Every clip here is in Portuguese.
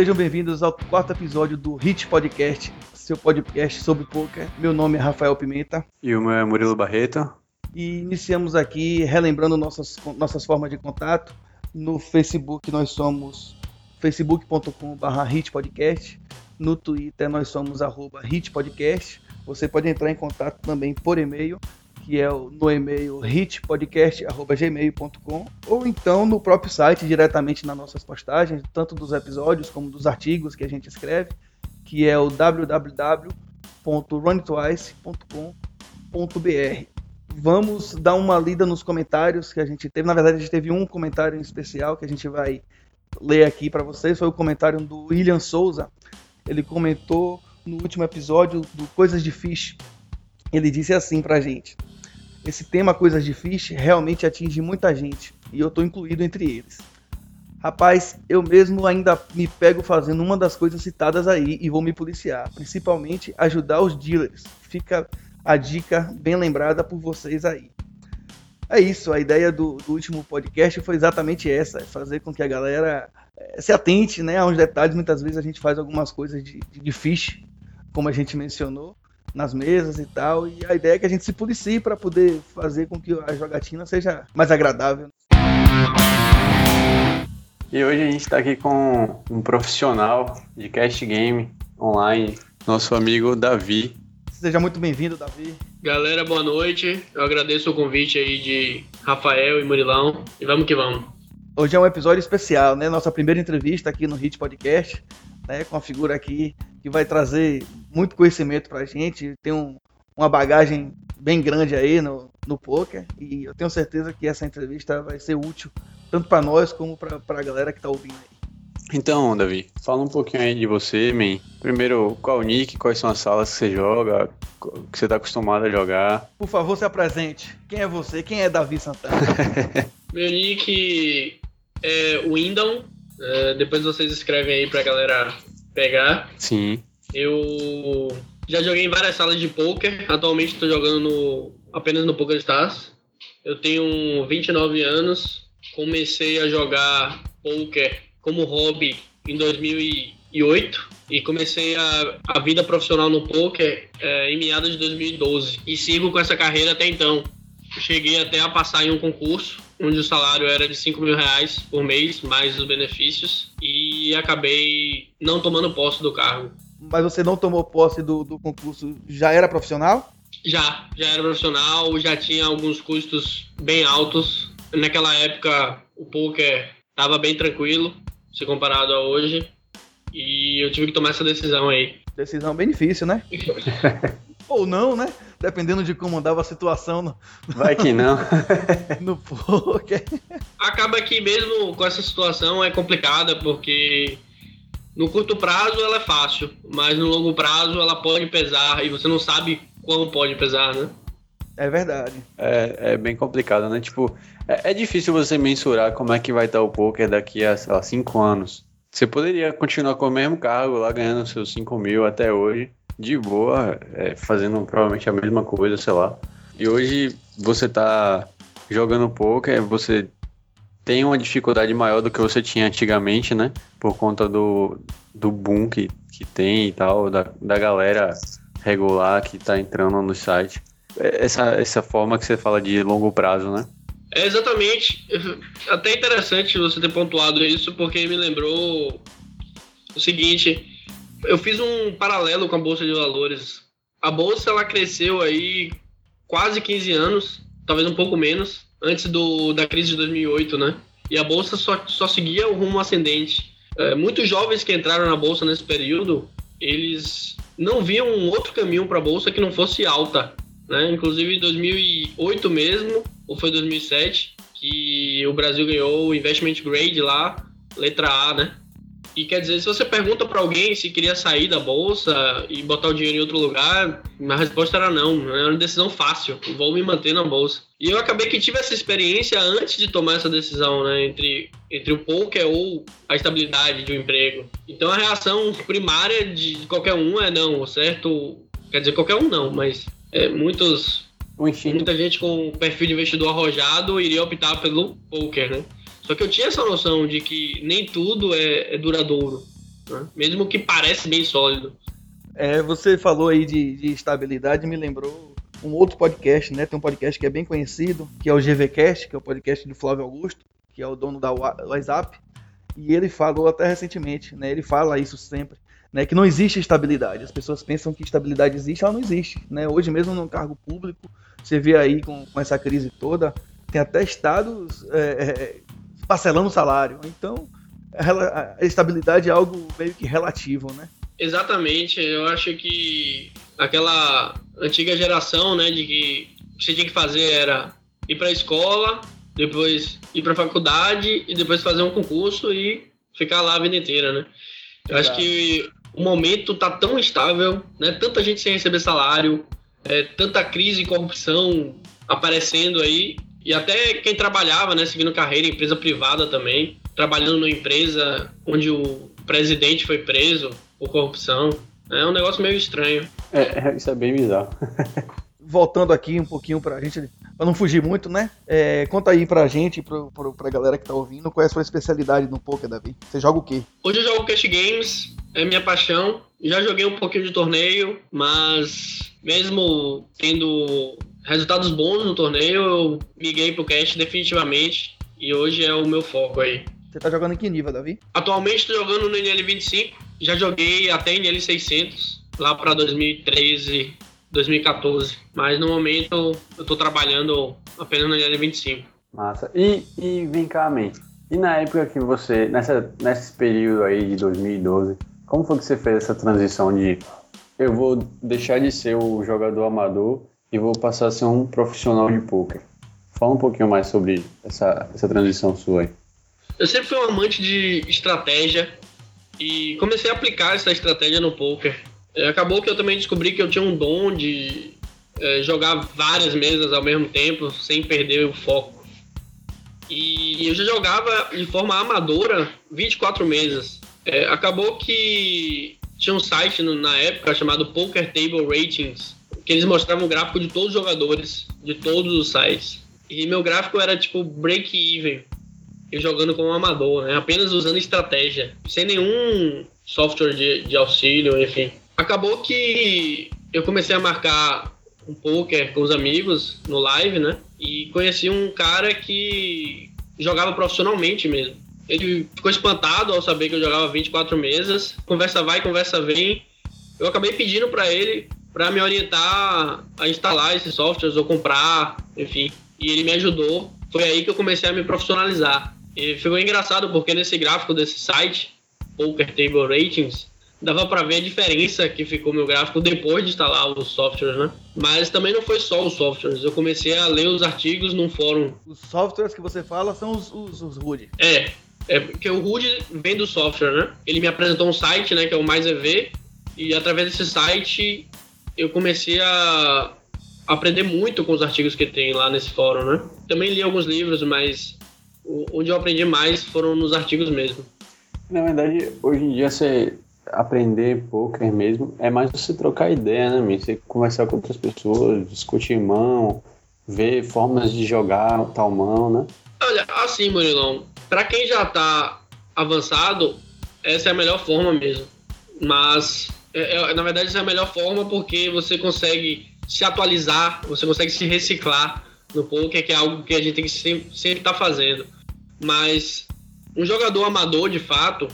Sejam bem-vindos ao quarto episódio do Hit Podcast, seu podcast sobre poker. Meu nome é Rafael Pimenta. E o meu é Murilo Barreto. E iniciamos aqui relembrando nossas, nossas formas de contato. No Facebook nós somos facebook.com.br hitpodcast. No Twitter nós somos arroba hitpodcast. Você pode entrar em contato também por e-mail que é no e-mail hitpodcast.gmail.com ou então no próprio site, diretamente nas nossas postagens, tanto dos episódios como dos artigos que a gente escreve, que é o www.runtwice.com.br. Vamos dar uma lida nos comentários que a gente teve. Na verdade, a gente teve um comentário em especial que a gente vai ler aqui para vocês. Foi o comentário do William Souza. Ele comentou no último episódio do Coisas de Fish. Ele disse assim pra gente: esse tema Coisas de Fish realmente atinge muita gente e eu estou incluído entre eles. Rapaz, eu mesmo ainda me pego fazendo uma das coisas citadas aí e vou me policiar, principalmente ajudar os dealers. Fica a dica bem lembrada por vocês aí. É isso, a ideia do, do último podcast foi exatamente essa, é fazer com que a galera é, se atente né, a uns detalhes. Muitas vezes a gente faz algumas coisas de, de, de fish, como a gente mencionou, nas mesas e tal. E a ideia é que a gente se policie para poder fazer com que a jogatina seja mais agradável. E hoje a gente está aqui com um profissional de cast game online, nosso amigo Davi. Seja muito bem-vindo, Davi. Galera, boa noite. Eu agradeço o convite aí de Rafael e Murilão. E vamos que vamos. Hoje é um episódio especial, né? Nossa primeira entrevista aqui no Hit Podcast, né? Com a figura aqui que vai trazer muito conhecimento pra gente, tem um, uma bagagem bem grande aí no, no poker e eu tenho certeza que essa entrevista vai ser útil tanto para nós como para a galera que tá ouvindo aí. Então, Davi, fala um pouquinho aí de você, man. Primeiro, qual o nick, quais são as salas que você joga, que você tá acostumado a jogar. Por favor, se apresente. Quem é você? Quem é Davi Santana? Meu nick é Windom. É, depois vocês escrevem aí pra galera pegar. Sim. Eu já joguei em várias salas de poker. Atualmente estou jogando no, apenas no Poker Stars. Eu tenho 29 anos. Comecei a jogar poker como hobby em 2008 e comecei a, a vida profissional no poker é, em meados de 2012 e sigo com essa carreira até então. Cheguei até a passar em um concurso onde o salário era de 5 mil reais por mês, mais os benefícios, e acabei não tomando posse do cargo. Mas você não tomou posse do, do concurso, já era profissional? Já, já era profissional, já tinha alguns custos bem altos. Naquela época, o poker estava bem tranquilo, se comparado a hoje, e eu tive que tomar essa decisão aí. Decisão bem difícil, né? Ou não, né? Dependendo de como andava a situação. No... Vai que não. no poker. Acaba que mesmo com essa situação é complicada, porque no curto prazo ela é fácil, mas no longo prazo ela pode pesar e você não sabe quão pode pesar, né? É verdade. É, é bem complicado, né? Tipo, é, é, difícil você mensurar como é que vai estar o poker daqui a, sei lá, cinco anos. Você poderia continuar com o mesmo cargo lá, ganhando seus 5 mil até hoje, de boa, é, fazendo provavelmente a mesma coisa, sei lá. E hoje você tá jogando poker, você tem uma dificuldade maior do que você tinha antigamente, né? Por conta do, do boom que, que tem e tal, da, da galera regular que tá entrando no site. É, essa, essa forma que você fala de longo prazo, né? É exatamente. Até interessante você ter pontuado isso, porque me lembrou o seguinte: eu fiz um paralelo com a bolsa de valores. A bolsa ela cresceu aí quase 15 anos, talvez um pouco menos, antes do, da crise de 2008, né? E a bolsa só, só seguia o rumo ascendente. É, muitos jovens que entraram na bolsa nesse período, eles não viam um outro caminho para a bolsa que não fosse alta, né? Inclusive em 2008 mesmo, ou foi 2007, que o Brasil ganhou o investment grade lá, letra A, né? E quer dizer, se você pergunta para alguém se queria sair da bolsa e botar o dinheiro em outro lugar, a resposta era não. Era uma decisão fácil. Vou me manter na bolsa. E eu acabei que tive essa experiência antes de tomar essa decisão, né? Entre, entre o poker ou a estabilidade de um emprego. Então a reação primária de qualquer um é não, certo? Quer dizer, qualquer um não, mas é, muitos, muita gente com perfil de investidor arrojado iria optar pelo poker, né? Só que eu tinha essa noção de que nem tudo é, é duradouro. né? mesmo que parece bem sólido. É, você falou aí de, de estabilidade, me lembrou um outro podcast, né? Tem um podcast que é bem conhecido, que é o GVCast, que é o podcast do Flávio Augusto, que é o dono da WhatsApp. E ele falou até recentemente, né? Ele fala isso sempre, né? Que não existe estabilidade. As pessoas pensam que estabilidade existe, ela não existe, né? Hoje mesmo no cargo público, você vê aí com, com essa crise toda, tem até estados é, é, parcelando o salário. Então, a, a estabilidade é algo meio que relativo, né? Exatamente. Eu acho que aquela antiga geração, né, de que o que você tinha que fazer era ir para a escola, depois ir para a faculdade e depois fazer um concurso e ficar lá a vida inteira, né? Eu Exato. acho que o momento tá tão estável, né? Tanta gente sem receber salário, é, tanta crise e corrupção aparecendo aí e até quem trabalhava, né, seguindo carreira, empresa privada também, trabalhando numa empresa onde o presidente foi preso por corrupção. É um negócio meio estranho. É, é isso é bem bizarro. Voltando aqui um pouquinho pra gente, pra não fugir muito, né? É, conta aí pra gente, pro, pro, pra galera que tá ouvindo, qual é a sua especialidade no poker, Davi? Você joga o quê? Hoje eu jogo Cash Games, é minha paixão. Já joguei um pouquinho de torneio, mas mesmo tendo resultados bons no torneio, eu miguei pro cash definitivamente. E hoje é o meu foco aí. Você tá jogando em que nível, Davi? Atualmente tô jogando no NL25. Já joguei até NL600, lá pra 2013, 2014. Mas no momento eu tô trabalhando apenas no NL25. Massa. E, e vem cá, man. E na época que você, nessa, nesse período aí de 2012, como foi que você fez essa transição de eu vou deixar de ser o jogador amador e vou passar a ser um profissional de poker. Fala um pouquinho mais sobre essa, essa transição sua aí. Eu sempre fui um amante de estratégia e comecei a aplicar essa estratégia no poker. É, acabou que eu também descobri que eu tinha um dom de é, jogar várias mesas ao mesmo tempo sem perder o foco. E eu já jogava de forma amadora 24 mesas. É, acabou que tinha um site no, na época chamado Poker Table Ratings, que eles mostravam o gráfico de todos os jogadores, de todos os sites. E meu gráfico era tipo break-even, eu jogando como amador, né? Apenas usando estratégia, sem nenhum software de, de auxílio, enfim. Acabou que eu comecei a marcar um poker com os amigos no live, né? E conheci um cara que jogava profissionalmente mesmo. Ele ficou espantado ao saber que eu jogava 24 mesas. Conversa vai, conversa vem. Eu acabei pedindo para ele para me orientar a instalar esses softwares ou comprar, enfim. E ele me ajudou. Foi aí que eu comecei a me profissionalizar. E ficou engraçado porque nesse gráfico desse site, Poker Table Ratings, dava para ver a diferença que ficou meu gráfico depois de instalar os softwares, né? Mas também não foi só os softwares. Eu comecei a ler os artigos num fórum. Os softwares que você fala são os, os, os RUD. É, é porque o RUD vem do software, né? Ele me apresentou um site, né, que é o Mais EV, e através desse site eu comecei a aprender muito com os artigos que tem lá nesse fórum, né? Também li alguns livros, mas onde eu aprendi mais foram nos artigos mesmo. Na verdade, hoje em dia você aprender poker mesmo é mais você trocar ideia, né, Você conversar com outras pessoas, discutir mão, ver formas de jogar tal mão, né? Olha, assim, Murilão, para quem já tá avançado, essa é a melhor forma mesmo. Mas é, é, na verdade, essa é a melhor forma porque você consegue se atualizar, você consegue se reciclar no poker, que é algo que a gente tem que sempre estar tá fazendo. Mas um jogador amador, de fato,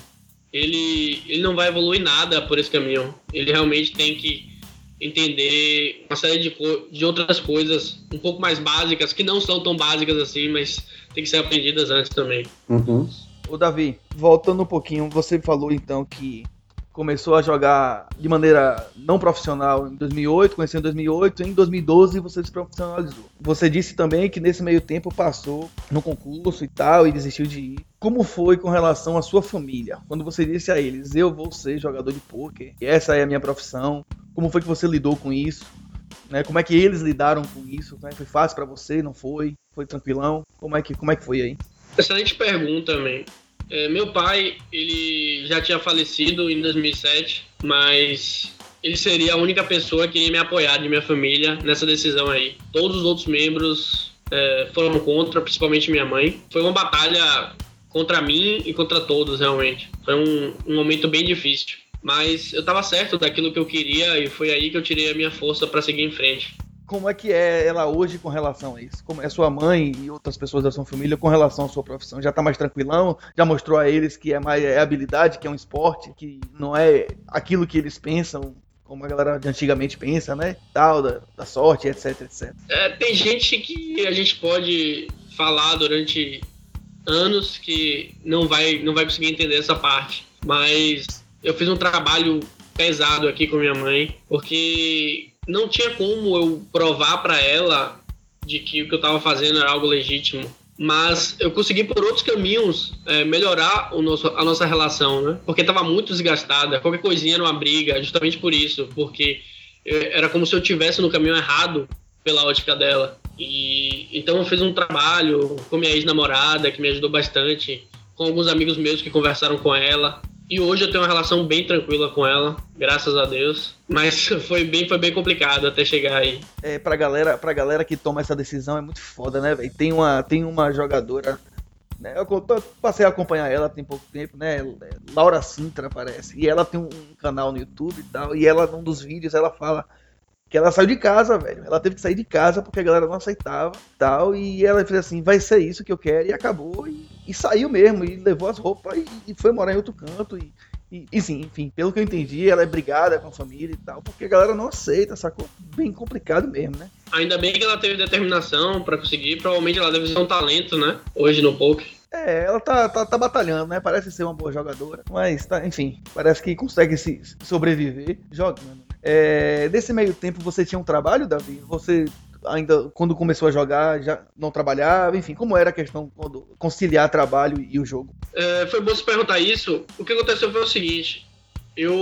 ele, ele não vai evoluir nada por esse caminho. Ele realmente tem que entender uma série de, de outras coisas um pouco mais básicas, que não são tão básicas assim, mas tem que ser aprendidas antes também. Uhum. O Davi, voltando um pouquinho, você falou então que começou a jogar de maneira não profissional em 2008, conheceu em 2008, em 2012 você se profissionalizou. Você disse também que nesse meio tempo passou no concurso e tal e desistiu de ir. Como foi com relação à sua família? Quando você disse a eles, eu vou ser jogador de pôquer, essa é a minha profissão. Como foi que você lidou com isso? Né? Como é que eles lidaram com isso? Né? Foi fácil para você? Não foi? Foi tranquilão? Como é que, como é que foi aí? Excelente pergunta, também. É, meu pai, ele já tinha falecido em 2007, mas ele seria a única pessoa que ia me apoiar de minha família nessa decisão aí. Todos os outros membros é, foram contra, principalmente minha mãe. Foi uma batalha contra mim e contra todos, realmente. Foi um, um momento bem difícil. Mas eu estava certo daquilo que eu queria e foi aí que eu tirei a minha força para seguir em frente. Como é que é ela hoje com relação a isso? Como é sua mãe e outras pessoas da sua família com relação à sua profissão? Já tá mais tranquilão? Já mostrou a eles que é mais é habilidade, que é um esporte, que não é aquilo que eles pensam, como a galera de antigamente pensa, né? Tal, da, da sorte, etc, etc. É, tem gente que a gente pode falar durante anos que não vai, não vai conseguir entender essa parte. Mas eu fiz um trabalho pesado aqui com minha mãe, porque não tinha como eu provar para ela de que o que eu estava fazendo era algo legítimo. Mas eu consegui por outros caminhos é, melhorar o nosso, a nossa relação, né? Porque estava muito desgastada. Qualquer coisinha era uma briga, justamente por isso. Porque é, era como se eu tivesse no caminho errado pela ótica dela. E então eu fiz um trabalho com minha ex-namorada que me ajudou bastante, com alguns amigos meus que conversaram com ela. E hoje eu tenho uma relação bem tranquila com ela, graças a Deus. Mas foi bem, foi bem complicado até chegar aí. É, pra galera, pra galera que toma essa decisão é muito foda, né, velho? Tem uma, tem uma jogadora. Né, eu passei a acompanhar ela tem pouco tempo, né? Laura Sintra, parece. E ela tem um canal no YouTube e tal. E ela, num dos vídeos, ela fala que ela saiu de casa, velho. Ela teve que sair de casa porque a galera não aceitava tal. E ela fez assim: vai ser isso que eu quero. E acabou. E, e saiu mesmo. E levou as roupas e, e foi morar em outro canto. E, e, e, sim, enfim, pelo que eu entendi, ela é brigada com a família e tal, porque a galera não aceita, sacou? Bem complicado mesmo, né? Ainda bem que ela teve determinação para conseguir, provavelmente ela deve ser um talento, né? Hoje no poker. É, ela tá, tá, tá, batalhando, né? Parece ser uma boa jogadora, mas tá, enfim, parece que consegue se sobreviver jogando. É, nesse meio tempo você tinha um trabalho, Davi? Você ainda quando começou a jogar já não trabalhava, enfim, como era a questão quando conciliar trabalho e o jogo? É, foi bom você perguntar isso. O que aconteceu foi o seguinte: eu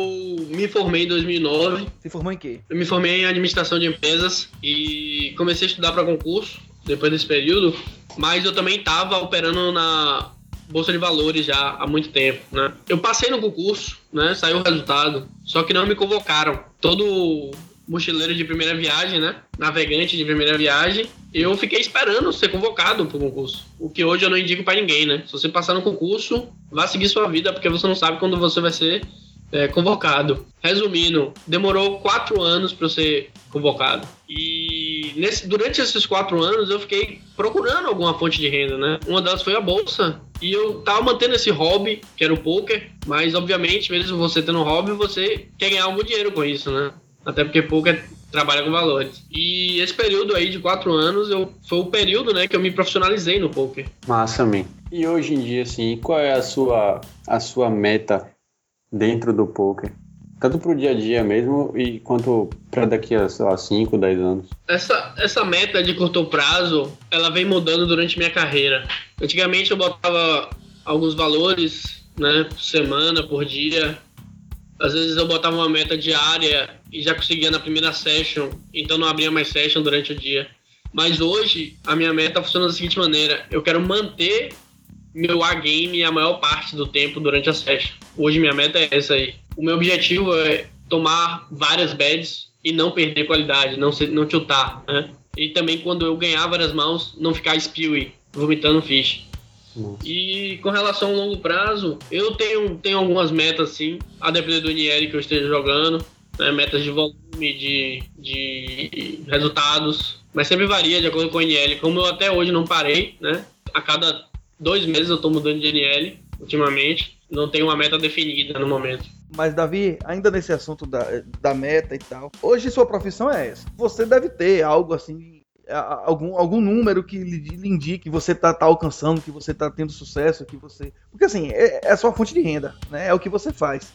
me formei em 2009. Se formou em quê? Eu me formei em administração de empresas e comecei a estudar para concurso depois desse período, mas eu também estava operando na bolsa de valores já há muito tempo, né? Eu passei no concurso, né? Saiu o resultado, só que não me convocaram. Todo mochileiro de primeira viagem, né? Navegante de primeira viagem, eu fiquei esperando ser convocado para o concurso. O que hoje eu não indico para ninguém, né? Se você passar no concurso, vá seguir sua vida, porque você não sabe quando você vai ser é, convocado. Resumindo, demorou quatro anos para ser convocado. E nesse, durante esses quatro anos eu fiquei procurando alguma fonte de renda, né? Uma delas foi a bolsa. E eu tava mantendo esse hobby, que era o poker, mas obviamente, mesmo você tendo um hobby, você quer ganhar algum dinheiro com isso, né? Até porque poker trabalha com valores. E esse período aí de quatro anos eu, foi o período né, que eu me profissionalizei no poker. Massa, man. E hoje em dia, assim, qual é a sua, a sua meta dentro do poker? Tanto para o dia a dia mesmo e quanto para daqui a, sei lá, 5, 10 anos. Essa, essa meta de curto prazo, ela vem mudando durante minha carreira. Antigamente eu botava alguns valores, né, por semana, por dia. Às vezes eu botava uma meta diária e já conseguia na primeira session, então não abria mais session durante o dia. Mas hoje a minha meta funciona da seguinte maneira: eu quero manter meu A-game a maior parte do tempo durante a session. Hoje minha meta é essa aí. O meu objetivo é tomar várias beds e não perder qualidade, não, ser, não tiltar, né? E também quando eu ganhar várias mãos, não ficar spewy, vomitando fish. E com relação ao longo prazo, eu tenho, tenho algumas metas sim, a depender do NL que eu esteja jogando, né? metas de volume, de, de resultados, mas sempre varia de acordo com o NL. Como eu até hoje não parei, né? A cada dois meses eu estou mudando de NL ultimamente. Não tenho uma meta definida no momento. Mas, Davi, ainda nesse assunto da, da meta e tal, hoje sua profissão é essa. Você deve ter algo assim, algum, algum número que lhe, indique que você está tá alcançando, que você está tendo sucesso, que você. Porque assim, é, é a sua fonte de renda, né? É o que você faz.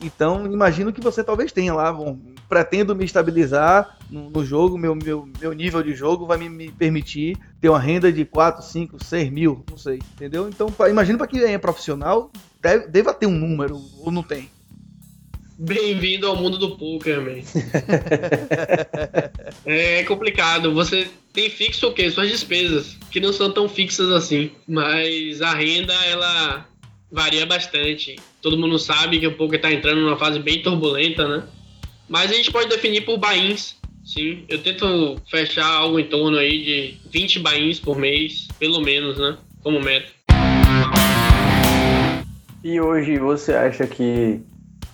Então, imagino que você talvez tenha lá, bom, pretendo me estabilizar no, no jogo, meu, meu, meu nível de jogo vai me, me, permitir ter uma renda de 4, 5, 6 mil, não sei, entendeu? Então, pra, imagino para quem é profissional, deve, deva ter um número, ou não tem. Bem-vindo ao mundo do poker, man. é complicado. Você tem fixo o quê? Suas despesas, que não são tão fixas assim. Mas a renda, ela varia bastante. Todo mundo sabe que o poker está entrando numa fase bem turbulenta, né? Mas a gente pode definir por bains, sim. Eu tento fechar algo em torno aí de 20 bains por mês, pelo menos, né? Como meta. E hoje você acha que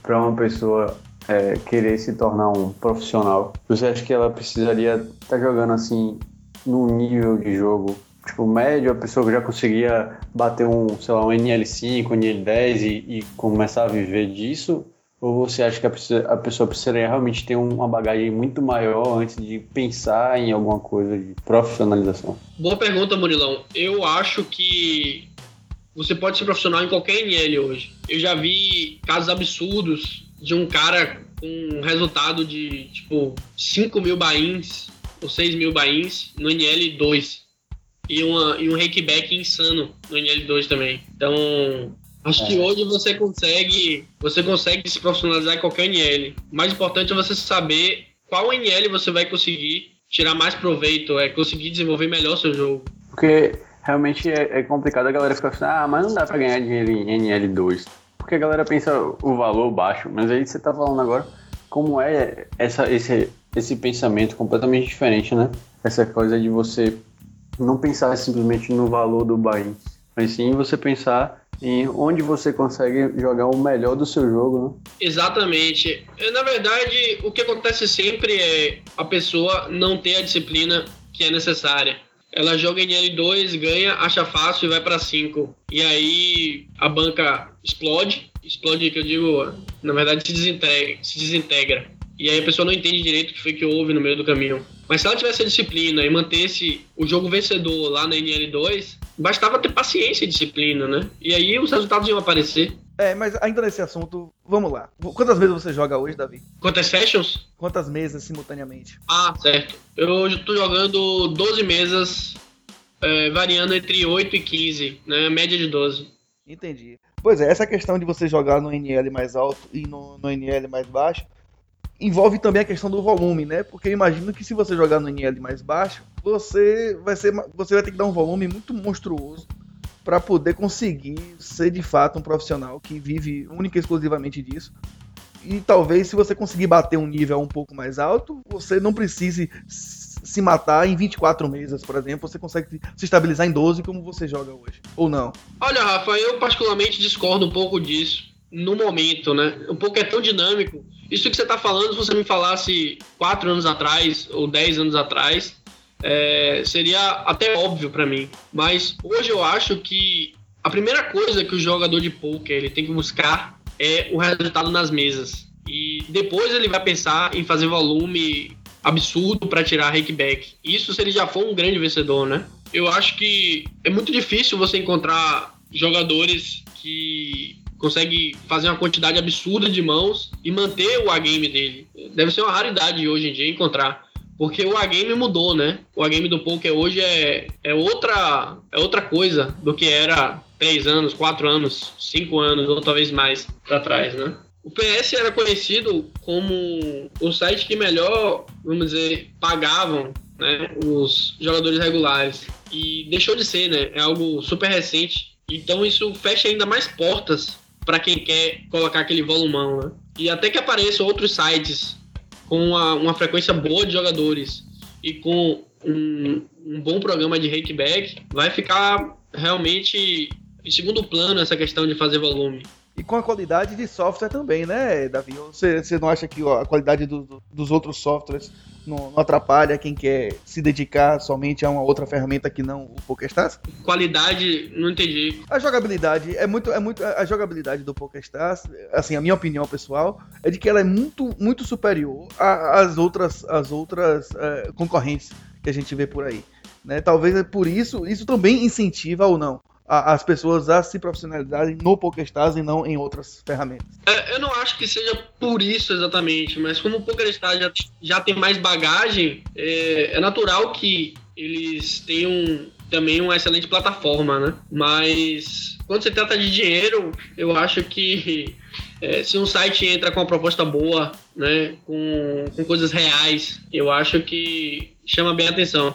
para uma pessoa é, querer se tornar um profissional, você acha que ela precisaria estar tá jogando assim num nível de jogo tipo médio, a pessoa já conseguia bater um, sei lá, um NL5, um NL10 e, e começar a viver disso? Ou você acha que a, pessoa precisaria realmente ter uma bagagem muito maior antes de pensar em alguma coisa de profissionalização? Boa pergunta, Murilão. Eu acho que você pode ser profissional em qualquer NL hoje. Eu já vi casos absurdos de um cara com um resultado de, tipo, 5 mil bains ou 6 mil bains no NL2. E, uma, e um rakeback insano no NL2 também. Então, Acho é. que hoje você consegue, você consegue se profissionalizar em qualquer NL. O mais importante é você saber qual NL você vai conseguir tirar mais proveito, é conseguir desenvolver melhor seu jogo. Porque realmente é, é complicado a galera ficar assim, ah, mas não dá pra ganhar dinheiro em NL2. Porque a galera pensa o valor baixo, mas aí você tá falando agora como é essa, esse, esse pensamento completamente diferente, né? Essa coisa de você não pensar simplesmente no valor do buy mas sim você pensar em onde você consegue jogar o melhor do seu jogo, né? Exatamente. Na verdade, o que acontece sempre é a pessoa não ter a disciplina que é necessária. Ela joga em L2, ganha, acha fácil e vai para 5. E aí a banca explode. Explode, que eu digo, na verdade se desintegra. Se desintegra. E aí a pessoa não entende direito o que foi que houve no meio do caminho. Mas se ela tivesse a disciplina e mantesse o jogo vencedor lá na NL2, bastava ter paciência e disciplina, né? E aí os resultados iam aparecer. É, mas ainda nesse assunto, vamos lá. Quantas vezes você joga hoje, Davi? Quantas sessions? Quantas mesas simultaneamente? Ah, certo. Eu estou jogando 12 mesas, é, variando entre 8 e 15, né? Média de 12. Entendi. Pois é, essa questão de você jogar no NL mais alto e no, no NL mais baixo envolve também a questão do volume, né? Porque eu imagino que se você jogar no NL mais baixo, você vai ser você vai ter que dar um volume muito monstruoso para poder conseguir ser de fato um profissional que vive única e exclusivamente disso. E talvez se você conseguir bater um nível um pouco mais alto, você não precise se matar em 24 mesas, por exemplo, você consegue se estabilizar em 12 como você joga hoje. Ou não? Olha, Rafa, eu particularmente discordo um pouco disso no momento, né? O pouco é tão dinâmico. Isso que você está falando, se você me falasse quatro anos atrás ou dez anos atrás, é, seria até óbvio para mim. Mas hoje eu acho que a primeira coisa que o jogador de poker ele tem que buscar é o resultado nas mesas. E depois ele vai pensar em fazer volume absurdo para tirar rakeback. Isso se ele já for um grande vencedor, né? Eu acho que é muito difícil você encontrar jogadores que consegue fazer uma quantidade absurda de mãos e manter o A-game dele. Deve ser uma raridade hoje em dia encontrar. Porque o A-game mudou, né? O A-game do poker hoje é, é, outra, é outra coisa do que era 3 anos, 4 anos, 5 anos ou talvez mais para trás, né? O PS era conhecido como o site que melhor, vamos dizer, pagavam né, os jogadores regulares. E deixou de ser, né? É algo super recente. Então isso fecha ainda mais portas para quem quer colocar aquele volumão, né? E até que apareçam outros sites com uma, uma frequência boa de jogadores e com um, um bom programa de rakeback, vai ficar realmente em segundo plano essa questão de fazer volume e com a qualidade de software também, né, Davi? Você, você não acha que ó, a qualidade do, do, dos outros softwares não, não, atrapalha quem quer se dedicar somente a uma outra ferramenta que não o PokerStars? Qualidade, não entendi. A jogabilidade é muito, é muito a jogabilidade do PokerStars, assim, a minha opinião pessoal é de que ela é muito, muito superior às outras, às outras é, concorrentes que a gente vê por aí. Né? Talvez é por isso, isso também incentiva ou não a, as pessoas a se profissionalizarem no PokerStars e não em outras ferramentas. É, eu não acho que seja por isso exatamente, mas como o PokerStars já, já tem mais bagagem, é, é natural que eles tenham também uma excelente plataforma, né? Mas quando se trata de dinheiro, eu acho que é, se um site entra com uma proposta boa, né, com, com coisas reais, eu acho que chama bem a atenção.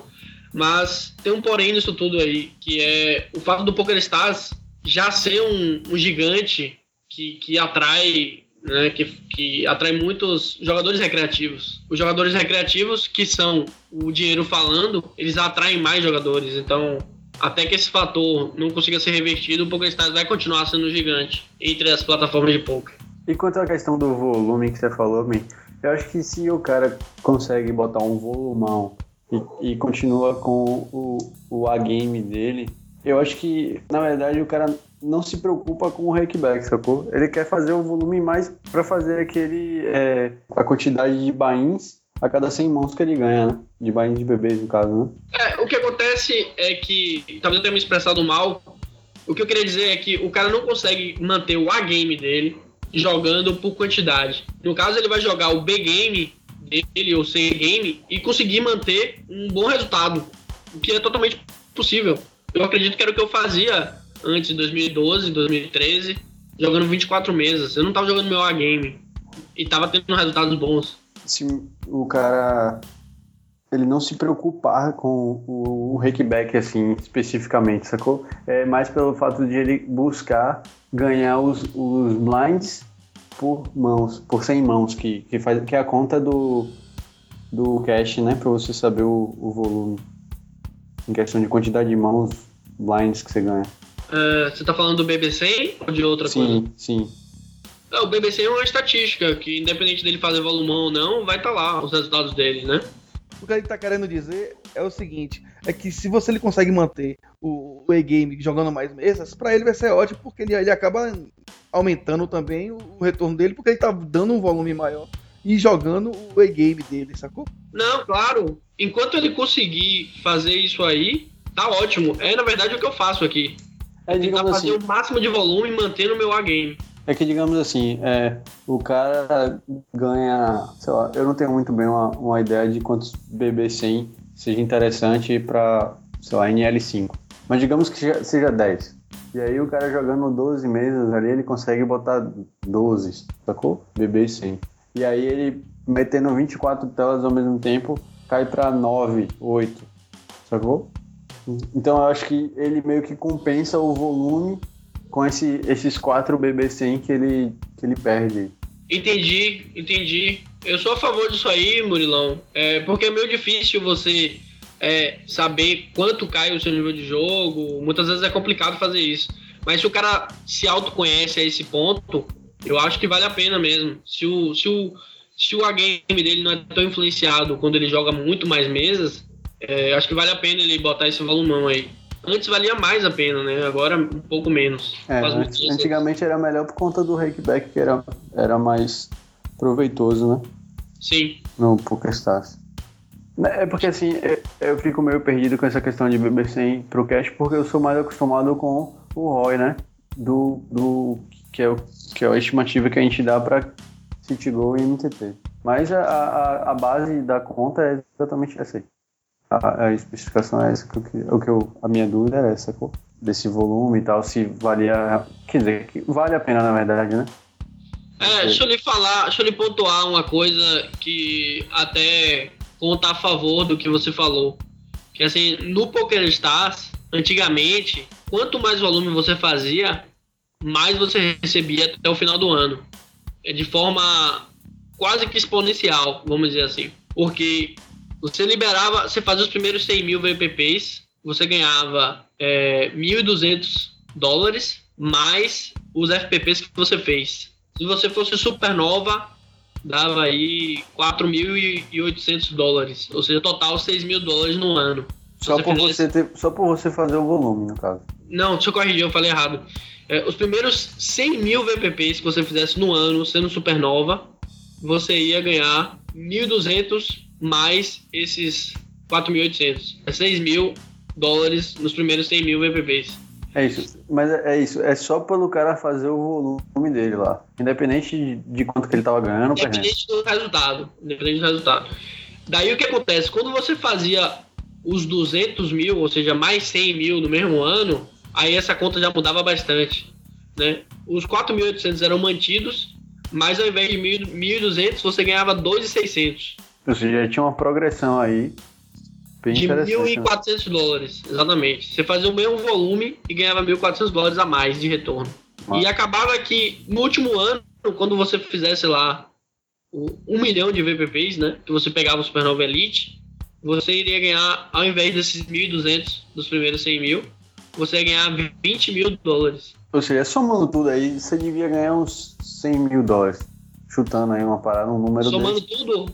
Mas tem um porém nisso tudo aí, que é o fato do PokerStars já ser um, um gigante que, que atrai né, que, que atrai muitos jogadores recreativos. Os jogadores recreativos, que são o dinheiro falando, eles atraem mais jogadores. Então, até que esse fator não consiga ser revertido, o PokerStars vai continuar sendo gigante entre as plataformas de poker. E quanto à questão do volume que você falou, man, eu acho que se o cara consegue botar um volumão e, e continua com o, o A-game dele, eu acho que, na verdade, o cara não se preocupa com o rakeback, sacou? Ele quer fazer o volume mais para fazer aquele. É, a quantidade de bains a cada 100 mãos que ele ganha, né? De bains de bebês, no caso, né? É, o que acontece é que, talvez eu tenha me expressado mal, o que eu queria dizer é que o cara não consegue manter o A-game dele jogando por quantidade. No caso, ele vai jogar o B-game dele, ou C-game, e conseguir manter um bom resultado, o que é totalmente possível. Eu acredito que era o que eu fazia antes, em 2012, 2013, jogando 24 meses. Eu não tava jogando meu A-game e tava tendo resultados bons. Se o cara ele não se preocupar com o, o rakeback assim especificamente, sacou? É mais pelo fato de ele buscar ganhar os, os blinds por mãos, por 100 mãos, que, que, faz, que é a conta do, do cash, né? Pra você saber o, o volume. Em questão de quantidade de mãos blinds que você ganha. Uh, você tá falando do BBC ou de outra sim, coisa? Sim, sim. o BBC é uma estatística que, independente dele fazer volumão ou não, vai estar tá lá os resultados dele, né? O que ele tá querendo dizer é o seguinte: é que se você ele consegue manter o, o E-Game jogando mais mesas, para ele vai ser ótimo, porque ele, ele acaba aumentando também o, o retorno dele, porque ele tá dando um volume maior e jogando o E-Game dele, sacou? Não, claro. Enquanto ele conseguir fazer isso aí, tá ótimo. É na verdade o que eu faço aqui. É, tentar fazer assim, o máximo de volume e manter no meu A-game. É que, digamos assim, é, o cara ganha, sei lá, eu não tenho muito bem uma, uma ideia de quantos BB100 seja interessante para, sei lá, NL5. Mas digamos que seja 10. E aí o cara jogando 12 mesas ali, ele consegue botar 12, sacou? BB100. E aí ele metendo 24 telas ao mesmo tempo, cai para 9, 8, sacou? Então eu acho que ele meio que compensa o volume com esse, esses quatro BB100 que ele, que ele perde. Entendi, entendi. Eu sou a favor disso aí, Murilão. É, porque é meio difícil você é, saber quanto cai o seu nível de jogo. Muitas vezes é complicado fazer isso. Mas se o cara se autoconhece a esse ponto, eu acho que vale a pena mesmo. Se o, se o, se o game dele não é tão influenciado quando ele joga muito mais mesas, é, acho que vale a pena ele botar esse volumão aí. Antes valia mais a pena, né? Agora um pouco menos. É, antigamente era melhor por conta do rakeback, que era, era mais proveitoso, né? Sim. No PokerStars. É porque assim, é, eu fico meio perdido com essa questão de BB100 pro cash, porque eu sou mais acostumado com o ROI, né? Do, do que, é o, que é a estimativa que a gente dá para CityGo e MTT. Mas a, a, a base da conta é exatamente essa aí a, a especificação é essa, que, o que eu, a minha dúvida era essa, desse volume e tal, se valia, quer dizer, que vale a pena na verdade, né? É, deixa eu lhe falar, deixa eu lhe pontuar uma coisa que até conta a favor do que você falou. Que assim, no PokerStars, antigamente, quanto mais volume você fazia, mais você recebia até o final do ano. É de forma quase que exponencial, vamos dizer assim. Porque você liberava, você fazia os primeiros 100 mil VPPs, você ganhava é, 1.200 dólares mais os FPPs que você fez. Se você fosse supernova, dava aí 4.800 dólares, ou seja, total 6 mil dólares no ano. Só por, você ter, só por você fazer o volume, no caso. Não, deixa eu corrigir, eu falei errado. É, os primeiros 100 mil VPPs que você fizesse no ano, sendo supernova, você ia ganhar 1.200 mais esses 4.800. É 6 mil dólares nos primeiros 100 mil VPPs. É isso, mas é, é isso, é só pelo cara fazer o volume dele lá, independente de, quanto que ele tava ganhando. Independente do resultado, independente do resultado. Daí o que acontece, quando você fazia os 200 mil, ou seja, mais 100 mil no mesmo ano, aí essa conta já mudava bastante, né? Os 4.800 eram mantidos, mas ao invés de 1.200 você ganhava 2.600. Ou seja, já tinha uma progressão aí. Bem de 1.400 né? dólares, exatamente. Você fazia o mesmo volume e ganhava 1.400 dólares a mais de retorno. E acabava que no último ano, quando você fizesse lá um milhão de VPPs, né? Que você pegava o Supernova Elite, você iria ganhar, ao invés desses 1.200 dos primeiros 100 mil, você ia ganhar 20 mil dólares. Ou seja, somando tudo aí, você devia ganhar uns 100 mil dólares. Chutando aí uma parada, um número Somando desse. tudo,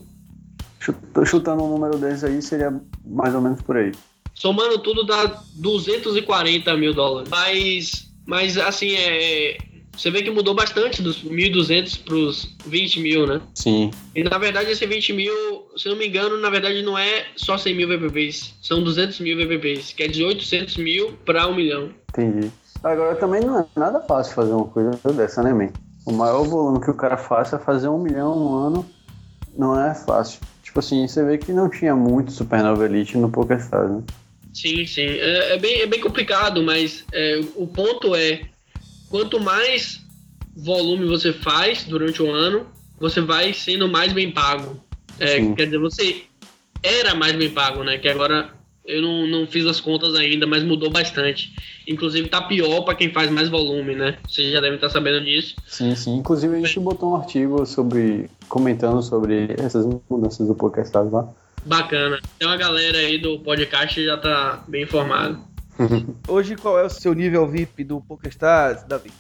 Chutando um número desse aí, seria mais ou menos por aí. somando tudo dá 240 mil dólares. Mas, mas assim, é, você vê que mudou bastante dos 1.200 para os 20 mil, né? Sim. E na verdade esse 20 mil, se não me engano, na verdade não é só 100 mil VPPs, são 200 mil VPPs, que é de 800 mil para 1 milhão. Entendi. Agora também não é nada fácil fazer uma coisa dessa, né, man? O maior volume que o cara faça é fazer um milhão no ano. Não é fácil. Tipo assim, você vê que não tinha muito Supernova Elite no PokerStars, né? Sim, sim. É, é bem, é bem complicado, mas é, o ponto é: quanto mais volume você faz durante o ano, você vai sendo mais bem pago. É, quer dizer, você era mais bem pago, né? Que agora eu não, não fiz as contas ainda, mas mudou bastante. Inclusive tá pior para quem faz mais volume, né? Vocês já devem estar sabendo disso. Sim, sim. Inclusive a gente botou um artigo sobre. comentando sobre essas mudanças do PokerStars lá. Bacana. Tem uma galera aí do podcast já tá bem informada. Hoje, qual é o seu nível VIP do PokerStars, Davi?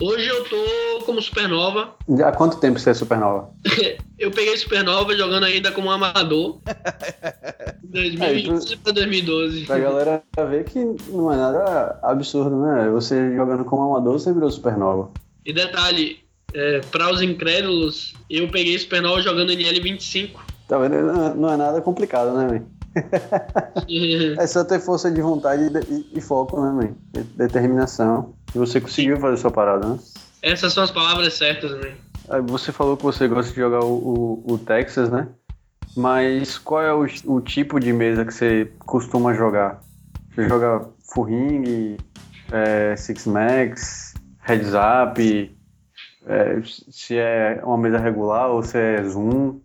Hoje eu tô como supernova. Há quanto tempo você é Supernova? Eu peguei supernova jogando ainda como amador. 2011 pra 2012. Pra galera ver que não é nada absurdo, né? Você jogando como amador, você virou Supernova. E detalhe, é, para os incrédulos, eu peguei supernova jogando NL25. Tá vendo? Não- Não é nada complicado, né, man? É só ter força de vontade e, e- foco, né, man? De- Determinação. E você conseguiu fazer sua parada, né? Essas são as palavras certas? Aí Você falou que você gosta de jogar o, o- o Texas, né? Mas qual é o, o tipo de mesa que você costuma jogar? Você joga full ring, é, six max, heads up, é, se é uma mesa regular ou se é zoom?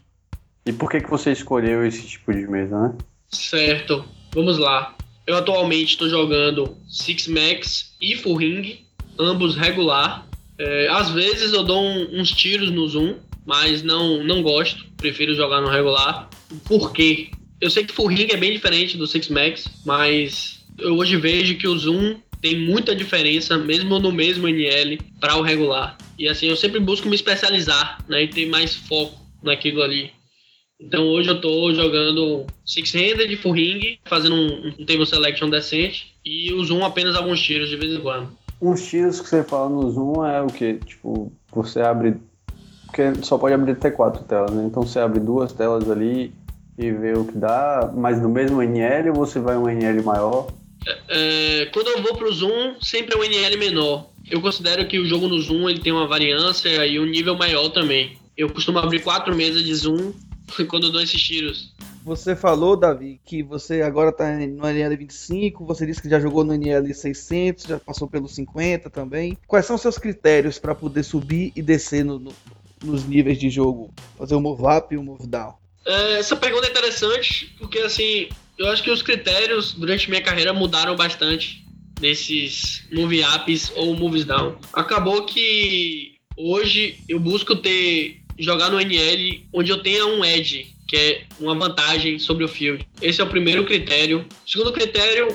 E por que que você escolheu esse tipo de mesa, né? Certo. Vamos lá. Eu atualmente estou jogando Six Max e Full Ring, ambos regular. É, às vezes eu dou um- uns tiros no Zoom, mas não, não gosto. Prefiro jogar no regular. Por quê? Eu sei que Full Ring é bem diferente do Six Max, mas eu hoje vejo que o Zoom tem muita diferença, mesmo no mesmo NL, para o regular. E assim, eu sempre busco me especializar né, e ter mais foco naquilo ali. Então hoje eu tô jogando Six Handed, Full Ring, fazendo um, um table selection decente e o Zoom apenas alguns tiros de vez em quando. Uns tiros que você fala no zoom é o que? Tipo, você abre. Porque só pode abrir até quatro telas, né? Então você abre duas telas ali e vê o que dá, mas no mesmo NL ou você vai um NL maior? É, quando eu vou pro Zoom, sempre é um NL menor. Eu considero que o jogo no Zoom ele tem uma variância e um nível maior também. Eu costumo abrir quatro mesas de Zoom quando eu dou esses tiros. Você falou, Davi, que você agora tá no NL25, você disse que já jogou no NL600, já passou pelo 50 também. Quais são os seus critérios para poder subir e descer no- no- nos níveis de jogo? Fazer o move up e o move down? É, essa pergunta é interessante porque assim, eu acho que os critérios durante minha carreira mudaram bastante desses move ups ou moves down. Acabou que hoje eu busco ter jogar no NL onde eu tenha um edge, que é uma vantagem sobre o field. Esse é o primeiro critério. O segundo critério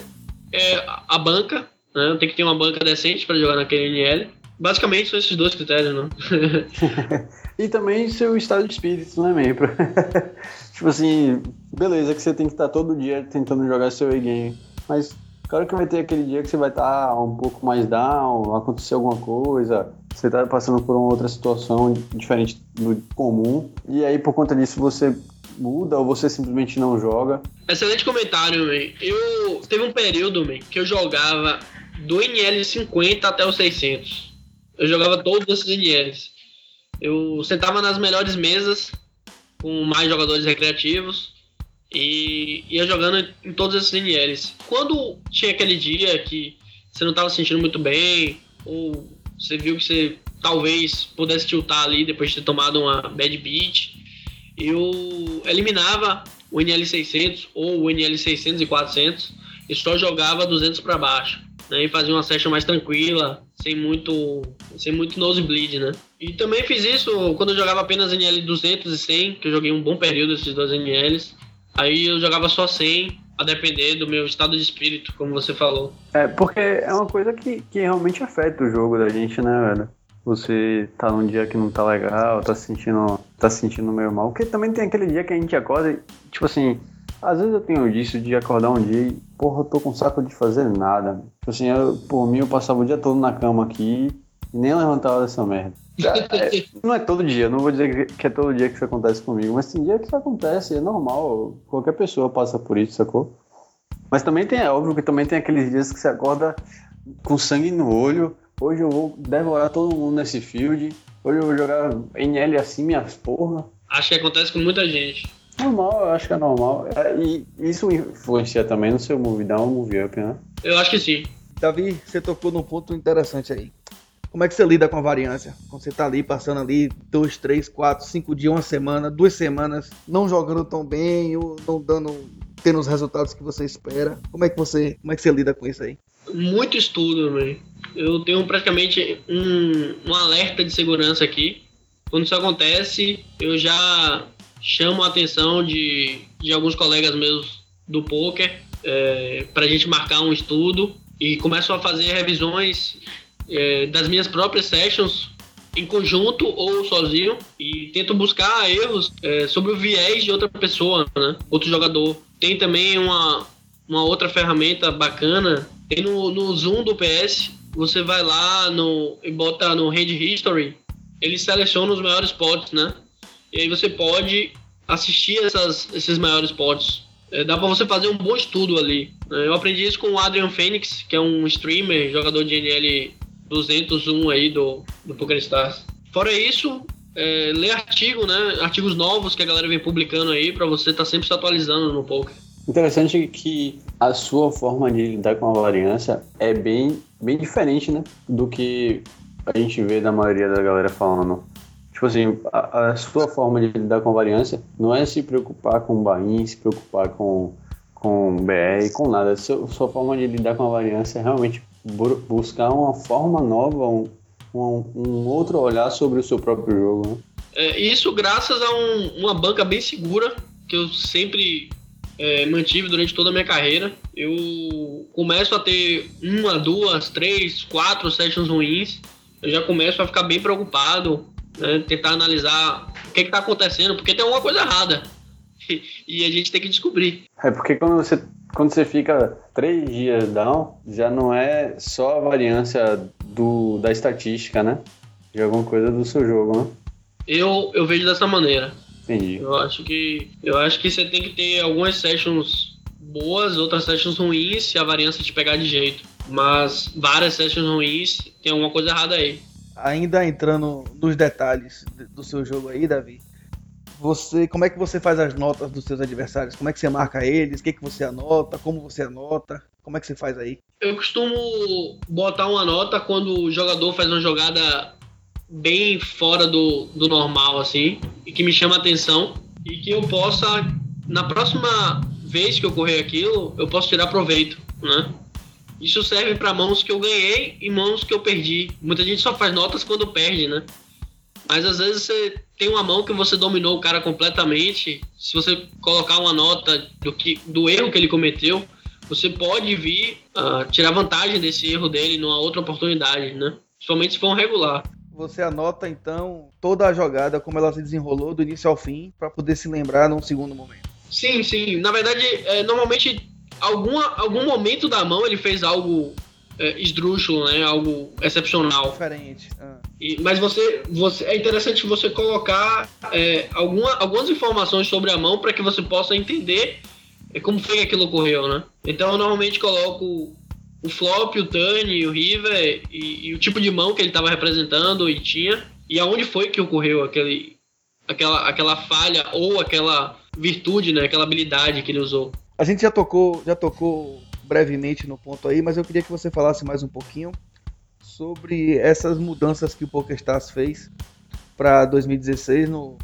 é a- banca, né? Tenho que ter uma banca decente para jogar naquele NL. Basicamente são esses dois critérios, não? E também seu estado de espírito, né? Pra- tipo assim, beleza que você tem que estar todo dia tentando jogar seu e-game, mas claro que vai ter aquele dia que você vai estar um pouco mais down, acontecer alguma coisa, você tá passando por uma outra situação diferente do comum, e aí por conta disso você muda ou você simplesmente não joga. Excelente comentário, man. Eu teve um período, man, que eu jogava do NL 50 até o 600. Eu jogava todos esses NLs. Eu sentava nas melhores mesas com mais jogadores recreativos e ia jogando em todos esses NLs. Quando tinha aquele dia que você não estava se sentindo muito bem ou você viu que você talvez pudesse tiltar ali depois de ter tomado uma bad beat, eu eliminava o NL600 ou o NL600 e 400 e só jogava 200 para baixo. Né, e fazia uma session mais tranquila, sem muito, sem muito nosebleed, né? E também fiz isso quando eu jogava apenas NL 200 e 100, que eu joguei um bom período esses dois NLs. Aí eu jogava só 100, a depender do meu estado de espírito, como você falou. É, porque é uma coisa que, que realmente afeta o jogo da gente, né, velho? Você tá num dia que não tá legal, tá se sentindo, tá se sentindo meio mal. Porque também tem aquele dia que a gente acorda e, tipo assim, às vezes eu tenho disso de acordar um dia e, porra, eu tô com saco de fazer nada. Tipo assim, eu, por mim eu passava o dia todo na cama aqui e nem levantava dessa merda. É, não é todo dia, não vou dizer que é todo dia que isso acontece comigo, mas tem dia que isso acontece, é normal. Qualquer pessoa passa por isso, sacou? Mas também tem, é óbvio que também tem aqueles dias que você acorda com sangue no olho. Hoje eu vou devorar todo mundo nesse field. Hoje eu vou jogar NL assim, minhas porra. Acho que acontece com muita gente. Normal, eu acho que é normal. É, e isso influencia também no seu move down, move up, né? Eu acho que sim. Davi, você tocou num ponto interessante aí. Como é que você lida com a variância? Quando você tá ali, passando ali dois, três, quatro, cinco dias, uma semana, duas semanas, não jogando tão bem, ou não dando, tendo os resultados que você espera. Como é que você, como é que você lida com isso aí? Muito estudo, velho. Eu tenho praticamente um, um alerta de segurança aqui. Quando isso acontece, eu já chamo a atenção de, de alguns colegas meus do poker é, para a gente marcar um estudo e começo a fazer revisões é, das minhas próprias sessions em conjunto ou sozinho e tento buscar erros é, sobre o viés de outra pessoa, né? Outro jogador. Tem também uma, uma outra ferramenta bacana. Tem no, no Zoom do PS, você vai lá no, e bota no Hand History, ele seleciona os maiores pots, né? E aí você pode assistir essas, esses maiores pots. É, dá para você fazer um bom estudo ali. Né? Eu aprendi isso com o Adrian Phoenix, que é um streamer, jogador de NL 201 aí do, do PokerStars. Fora isso, é, ler artigo, né? Artigos novos que a galera vem publicando aí para você estar tá sempre se atualizando no poker. Interessante que a sua forma de lidar com a variância é bem, bem diferente, né? Do que a gente vê da maioria da galera falando. Tipo assim, a, a sua forma de lidar com a variância não é se preocupar com o Bahia, se preocupar com, com BR, com nada. Sua, sua forma de lidar com a variância é realmente buscar uma forma nova, um, um, outro olhar sobre o seu próprio jogo. Né? É, isso graças a um, uma banca bem segura que eu sempre é, mantive durante toda a minha carreira. Eu começo a ter uma, duas, três, quatro sessions ruins. Eu já começo a ficar bem preocupado, né, tentar analisar o que está acontecendo, porque tem alguma coisa errada. E a gente tem que descobrir. É porque quando você quando você fica três dias down, já não é só a variância do, da estatística, né? De alguma coisa do seu jogo, né? Eu, eu vejo dessa maneira. Entendi. Eu acho que eu acho que você tem que ter algumas sessions boas, outras sessions ruins, se a variância te pegar de jeito. Mas várias sessions ruins, tem alguma coisa errada aí. Ainda entrando nos detalhes do seu jogo aí, Davi, você, como é que você faz as notas dos seus adversários? Como é que você marca eles? O que, que você anota? Como você anota? Como é que você faz aí? Eu costumo botar uma nota quando o jogador faz uma jogada bem fora do, do normal, assim, e que me chama a atenção e que eu possa, na próxima vez que ocorrer aquilo, eu posso tirar proveito, né? Isso serve para mãos que eu ganhei e mãos que eu perdi. Muita gente só faz notas quando perde, né? Mas às vezes você tem uma mão que você dominou o cara completamente. Se você colocar uma nota do, que, do erro que ele cometeu, você pode vir uh, tirar vantagem desse erro dele numa outra oportunidade, né? Principalmente se for um regular. Você anota então toda a jogada, como ela se desenrolou do início ao fim, para poder se lembrar num segundo momento. Sim, sim. Na verdade, é, normalmente, alguma, algum momento da mão ele fez algo é, esdrúxulo, né? Algo excepcional. Diferente. Ah. E, mas você, você é interessante você colocar é, alguma, algumas informações sobre a mão para que você possa entender é, como foi que aquilo ocorreu, né? Então eu normalmente coloco o flop, o turn, o river e, e o tipo de mão que ele estava representando e tinha e aonde foi que ocorreu aquele, aquela, aquela falha ou aquela virtude, né? Aquela habilidade que ele usou. A gente já tocou, já tocou brevemente no ponto aí, mas eu queria que você falasse mais um pouquinho sobre essas mudanças que o PokerStars fez para 2016 no,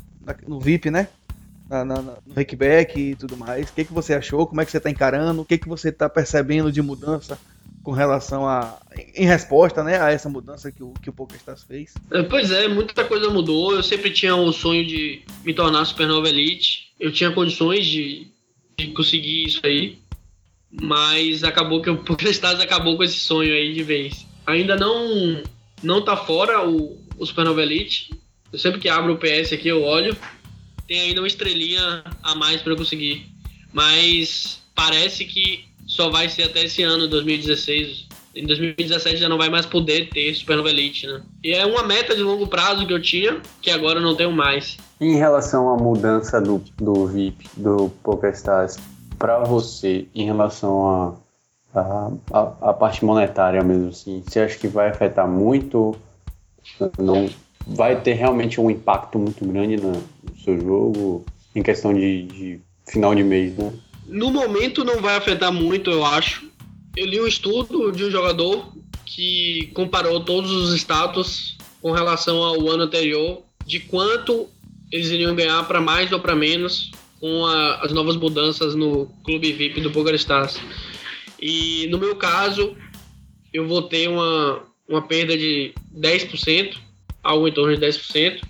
no VIP, né? Na, na, no Rickback e tudo mais. O que, que você achou? Como é que você está encarando? O que, que você está percebendo de mudança com relação a. em resposta né, a essa mudança que o, que o PokerStars fez? É, pois é, muita coisa mudou. Eu sempre tinha o sonho de me tornar Supernova Elite. Eu tinha condições de de conseguir isso aí. Mas acabou que o PokerStars acabou com esse sonho aí de vez. Ainda não não tá fora o, o Supernova Elite. Eu sempre que abro o PS aqui eu olho. Tem ainda uma estrelinha a mais para conseguir. Mas parece que só vai ser até esse ano, 2016. Em 2017 já não vai mais poder ter Supernova Elite, né? E é uma meta de longo prazo que eu tinha, que agora não tenho mais. Em relação à mudança do, do VIP, do PokerStars, para você, em relação à a, a, a, parte monetária mesmo, assim, você acha que vai afetar muito? Não vai ter realmente um impacto muito grande no, seu jogo em questão de, de final de mês, né? No momento não vai afetar muito, eu acho. Eu li um estudo de um jogador que comparou todos os status com relação ao ano anterior, de quanto eles iriam ganhar para mais ou para menos com a, as novas mudanças no clube VIP do PokerStars. E no meu caso, eu vou ter uma, uma perda de 10%, algo em torno de 10%,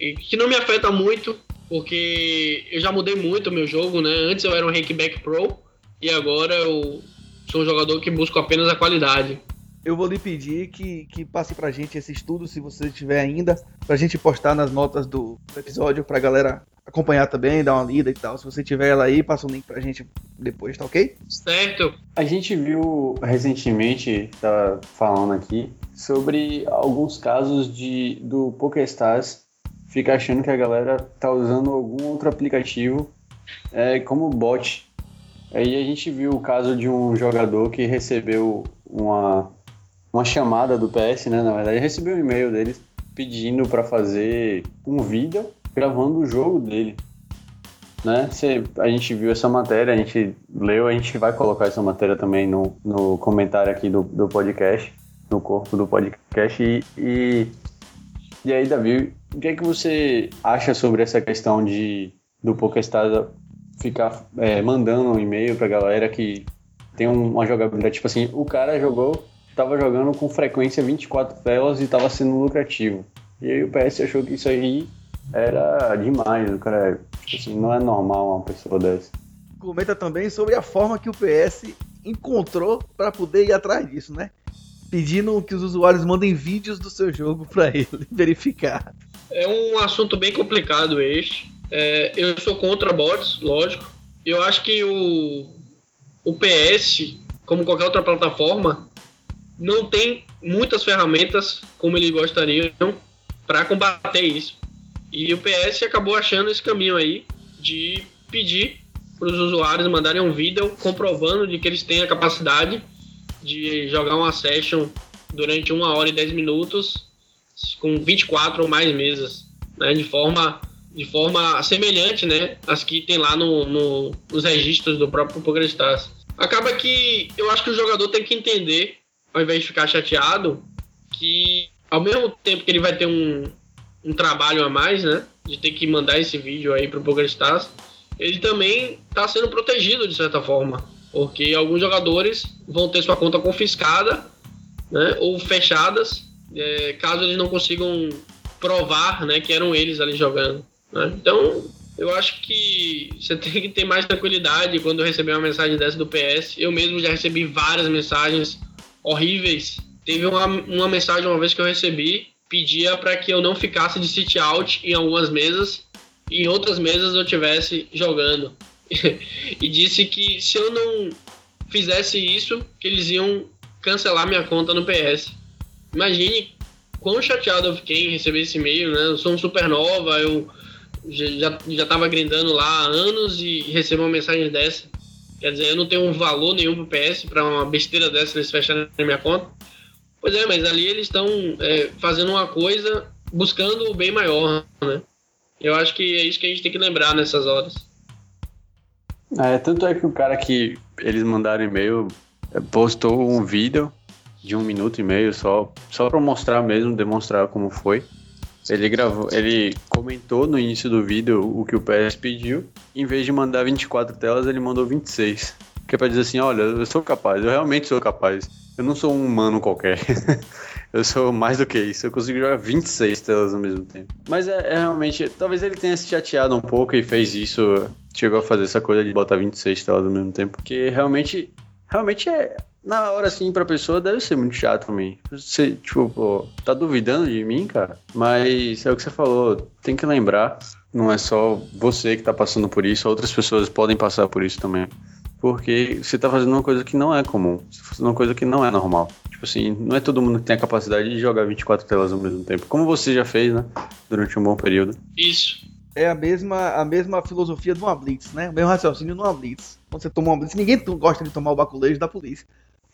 e que não me afeta muito, porque eu já mudei muito o meu jogo, né? Antes eu era um Rankback Pro e agora eu sou um jogador que busca apenas a qualidade. Eu vou lhe pedir que, que passe pra gente esse estudo, se você tiver ainda, pra gente postar nas notas do episódio pra galera acompanhar também, dar uma lida e tal. Se você tiver ela aí, passa o um link pra gente depois, tá ok? Certo. A gente viu recentemente, tá falando aqui, sobre alguns casos de do PokerStars fica achando que a galera tá usando algum outro aplicativo é, como bot. Aí a gente viu o caso de um jogador que recebeu uma, uma chamada do PS, né? Na verdade, recebeu um e-mail deles pedindo para fazer um vídeo gravando o jogo dele. Né? Cê, a gente viu essa matéria, a gente leu, a gente vai colocar essa matéria também no, no comentário aqui do, do podcast, no corpo do podcast. E, e, e aí, Davi, o que é que você acha sobre essa questão de do PokerStars ficar é, mandando um e-mail pra galera que tem uma jogabilidade, tipo assim, o cara jogou, tava jogando com frequência 24 telas e tava sendo lucrativo. E aí o PS achou que isso aí era demais, o cara, assim, não é normal uma pessoa dessa. Comenta também sobre a forma que o PS encontrou para poder ir atrás disso, né? Pedindo que os usuários mandem vídeos do seu jogo para ele verificar. É um assunto bem complicado este. É, eu sou contra bots, lógico. Eu acho que o, o PS, como qualquer outra plataforma, não tem muitas ferramentas como eles gostariam para combater isso. E o PS acabou achando esse caminho aí de pedir para os usuários mandarem um vídeo comprovando de que eles têm a capacidade de jogar uma session durante uma hora e dez minutos com 24 ou mais mesas, né, de forma de forma semelhante, né, às que tem lá no, no, nos registros do próprio PokerStars. Acaba que eu acho que o jogador tem que entender, ao invés de ficar chateado, que ao mesmo tempo que ele vai ter um, um trabalho a mais, né, de ter que mandar esse vídeo aí pro PokerStars, ele também está sendo protegido de certa forma, porque alguns jogadores vão ter sua conta confiscada, né, ou fechadas é, caso eles não consigam provar né, que eram eles ali jogando. Né? Então, eu acho que você tem que ter mais tranquilidade quando receber uma mensagem dessa do PS. Eu mesmo já recebi várias mensagens horríveis. Teve uma, uma mensagem uma vez que eu recebi, pedia para que eu não ficasse de sit out em algumas mesas e em outras mesas eu tivesse jogando. e disse que se eu não fizesse isso, que eles iam cancelar minha conta no PS. Imagine quão chateado eu fiquei em receber esse e-mail, né? Eu sou um supernova, eu já, já tava grindando lá há anos e recebo uma mensagem dessa. Quer dizer, eu não tenho um valor nenhum pro PS para uma besteira dessa eles fecharem minha conta. Pois é, mas ali eles estão é, fazendo uma coisa buscando o bem maior, né? Eu acho que é isso que a gente tem que lembrar nessas horas. É, tanto é que o cara que eles mandaram e-mail é, postou um vídeo de um minuto e meio só, só para mostrar mesmo, demonstrar como foi. Ele gravou, ele comentou no início do vídeo o que o PS pediu. Em vez de mandar 24 telas, ele mandou 26. Que é pra dizer assim, olha, eu sou capaz, eu realmente sou capaz. Eu não sou um humano qualquer. Eu sou mais do que isso. Eu consigo jogar 26 telas ao mesmo tempo. Mas é, é realmente. Talvez ele tenha se chateado um pouco e fez isso. Chegou a fazer essa coisa de botar 26 telas ao mesmo tempo. Porque realmente. Realmente é. Na hora, assim, pra pessoa deve ser muito chato também. Você, tipo, pô, tá duvidando de mim, cara? Mas é o que você falou. Tem que lembrar. Não é só você que tá passando por isso. Outras pessoas podem passar por isso também. Porque você tá fazendo uma coisa que não é comum. Você tá fazendo uma coisa que não é normal. Tipo assim, não é todo mundo que tem a capacidade de jogar 24 telas ao mesmo tempo. Como você já fez, né? Durante um bom período. Isso. É a mesma, a mesma filosofia de uma blitz, né? O mesmo raciocínio de uma blitz. Quando você toma uma blitz, ninguém gosta de tomar o baculejo da polícia.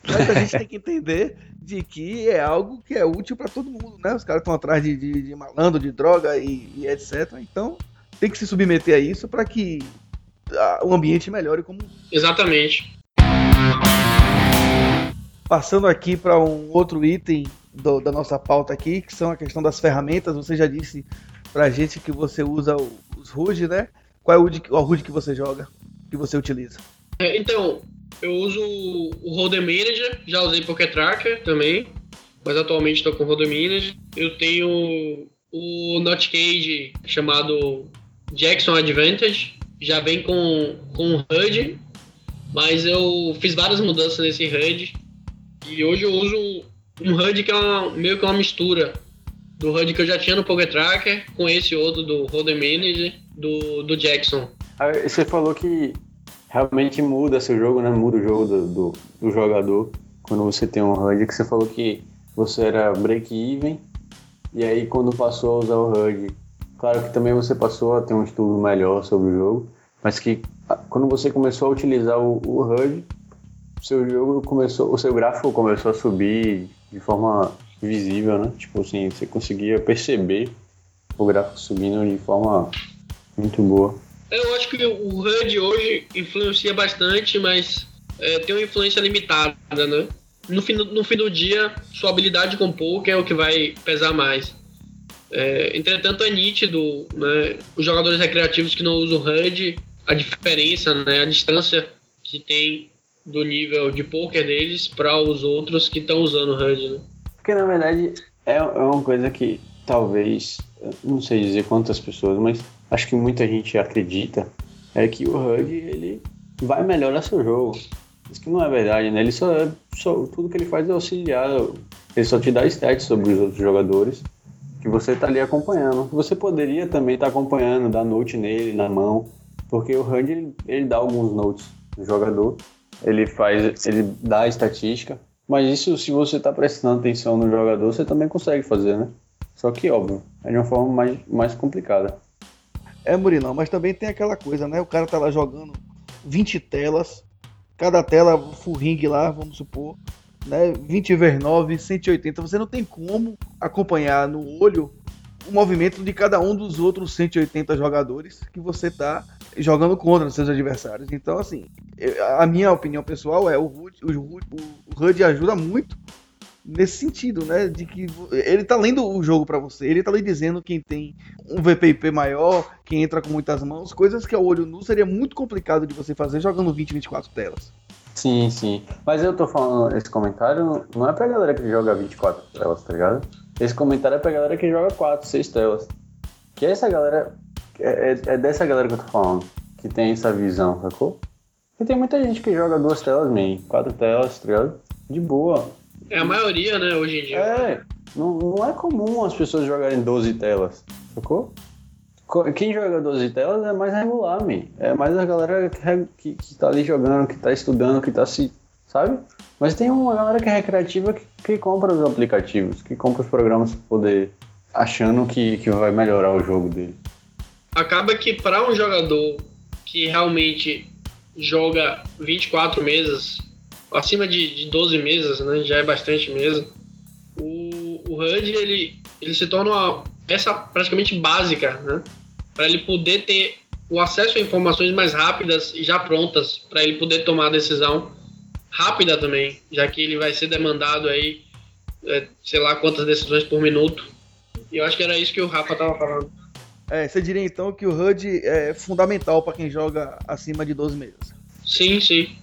Mas a gente tem que entender de que é algo que é útil para todo mundo, né? Os caras estão atrás de, de, de, malandro, de droga e, e, etc. Então tem que se submeter a isso para que o ambiente melhore como. Exatamente. Passando aqui para um outro item do, da nossa pauta aqui, que são a questão das ferramentas. Você já disse pra gente que você usa os HUD, né? Qual é o HUD, o HUD que você joga, que você utiliza? É, então, eu uso o Holder Manager, já usei Pocket Tracker também, mas atualmente estou com o Holder Manager. Eu tenho o Notcage chamado Jackson Advantage, já vem com, com HUD, mas eu fiz várias mudanças nesse HUD e hoje eu uso um, um HUD que é uma, meio que uma mistura do HUD que eu já tinha no Pocket Tracker com esse outro do Holder Manager do, do Jackson. Ah, você falou que realmente muda seu jogo, né? Muda o jogo do, do, do jogador quando você tem um HUD que você falou que você era break-even e aí quando passou a usar o HUD, claro que também você passou a ter um estudo melhor sobre o jogo, mas que ah, quando você começou a utilizar o, o HUD, seu jogo começou, o seu gráfico começou a subir de forma visível, né? Tipo assim, você conseguia perceber o gráfico subindo de forma muito boa. Eu acho que o HUD hoje influencia bastante, mas é, tem uma influência limitada, né? No fim, no fim do dia, sua habilidade com poker é o que vai pesar mais. É, entretanto, é nítido, né? Os jogadores recreativos que não usam HUD, a diferença, né? A distância que tem do nível de poker deles para os outros que estão usando o HUD, né? Porque na verdade é, é uma coisa que talvez, não sei dizer quantas pessoas, mas acho que muita gente acredita é que o HUD ele vai melhorar seu jogo. Isso que não é verdade, né? Ele só, só tudo que ele faz é auxiliar, ele só te dá stats sobre os outros jogadores que você está ali acompanhando. Você poderia também estar tá acompanhando, dar note nele na mão, porque o HUD ele, ele dá alguns notes do jogador ele faz, ele dá a estatística, mas isso se você está prestando atenção no jogador, você também consegue fazer, né? Só que, óbvio, é de uma forma mais, mais complicada. É, Murilão, mas também tem aquela coisa, né? O cara tá lá jogando 20 telas, cada tela full ring lá, vamos supor, né? 20 vezes 9, 180. Você não tem como acompanhar no olho o movimento de cada um dos outros 180 jogadores que você tá jogando contra os seus adversários. Então, assim, a minha opinião pessoal é o HUD, o, HUD, o ajuda muito nesse sentido, né? De que ele tá lendo o jogo para você, ele tá lhe dizendo quem tem um VPIP maior, quem entra com muitas mãos, coisas que ao olho nu seria muito complicado de você fazer jogando 20, 24 telas. Sim, sim. Mas eu tô falando esse comentário não é pra galera que joga 24 telas, tá ligado? Esse comentário é pra galera que joga 4, 6 telas. Que essa galera é, é, é, dessa galera que eu tô falando, que tem essa visão, sacou? E tem muita gente que joga duas telas, man, quatro telas, tá ligado? De boa. É a maioria, né, hoje em dia. É, não, não é comum as pessoas jogarem 12 telas, sacou? Quem joga 12 telas é mais regular, man. É mais a galera que, que, que tá ali jogando, que tá estudando, que tá se. Sabe? Mas tem uma galera que é recreativa que, que compra os aplicativos, que compra os programas pra poder. achando que, que vai melhorar o jogo dele acaba que para um jogador que realmente joga 24 mesas, acima de, de 12 mesas, né, já é bastante mesa, o, o HUD ele, ele se torna uma peça praticamente básica, né, para ele poder ter o acesso a informações mais rápidas e já prontas, para ele poder tomar a decisão rápida também, já que ele vai ser demandado aí, é, sei lá quantas decisões por minuto. E eu acho que era isso que o Rafa estava falando. É, você diria então que o HUD é fundamental para quem joga acima de 12 meses. Sim, sim.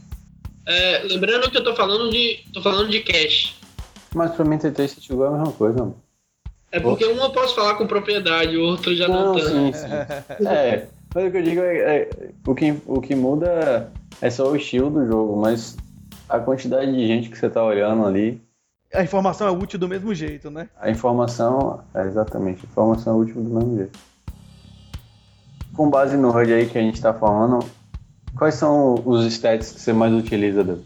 É, lembrando que eu tô falando de. tô falando de cash. Mas pra mim, TT e City Go é a mesma coisa, mano. É porque um eu posso falar com propriedade, o outro já não, Não, tanto. sim, sim. É, mas o que eu digo é, é o, que, o que muda é só o estilo do jogo, mas a quantidade de gente que você tá olhando ali, A informação é útil do mesmo jeito, né? a informação, é exatamente, a informação é útil do mesmo jeito. Com base no HUD aí que a gente tá falando, quais são os stats que você mais utiliza, Deus?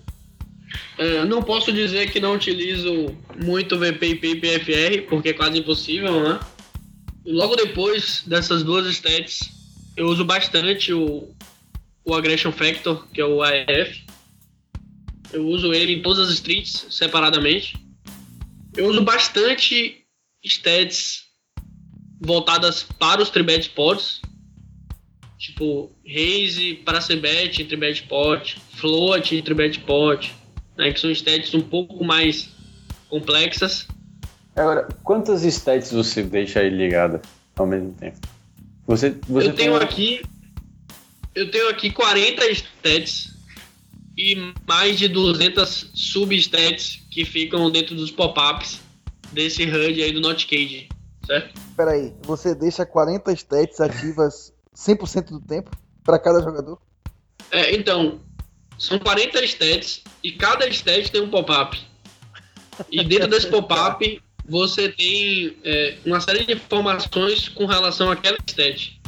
É, não posso dizer que não utilizo muito VP e PFR, porque é quase impossível, né? Logo depois dessas duas stats, eu uso bastante o, o Aggression Factor, que é o AF. Eu uso ele em todas as streets, separadamente. Eu uso bastante stats voltadas para os tribet pods, tipo Raze para Cebet em tribet pod, Float em tribet pod, né, que são stats um pouco mais complexas. Agora, quantas stats você deixa aí ligada ao mesmo tempo? Você, você eu tenho tem- aqui eu tenho aqui 40 stats e mais de 200 substats que ficam dentro dos pop-ups desse HUD aí do Notcade, certo? Peraí, você deixa 40 stats ativas 100% do tempo pra cada jogador? É, então, são 40 stats e cada stat tem um pop-up. E dentro desse pop-up você tem é, uma série de informações com relação àquela stat.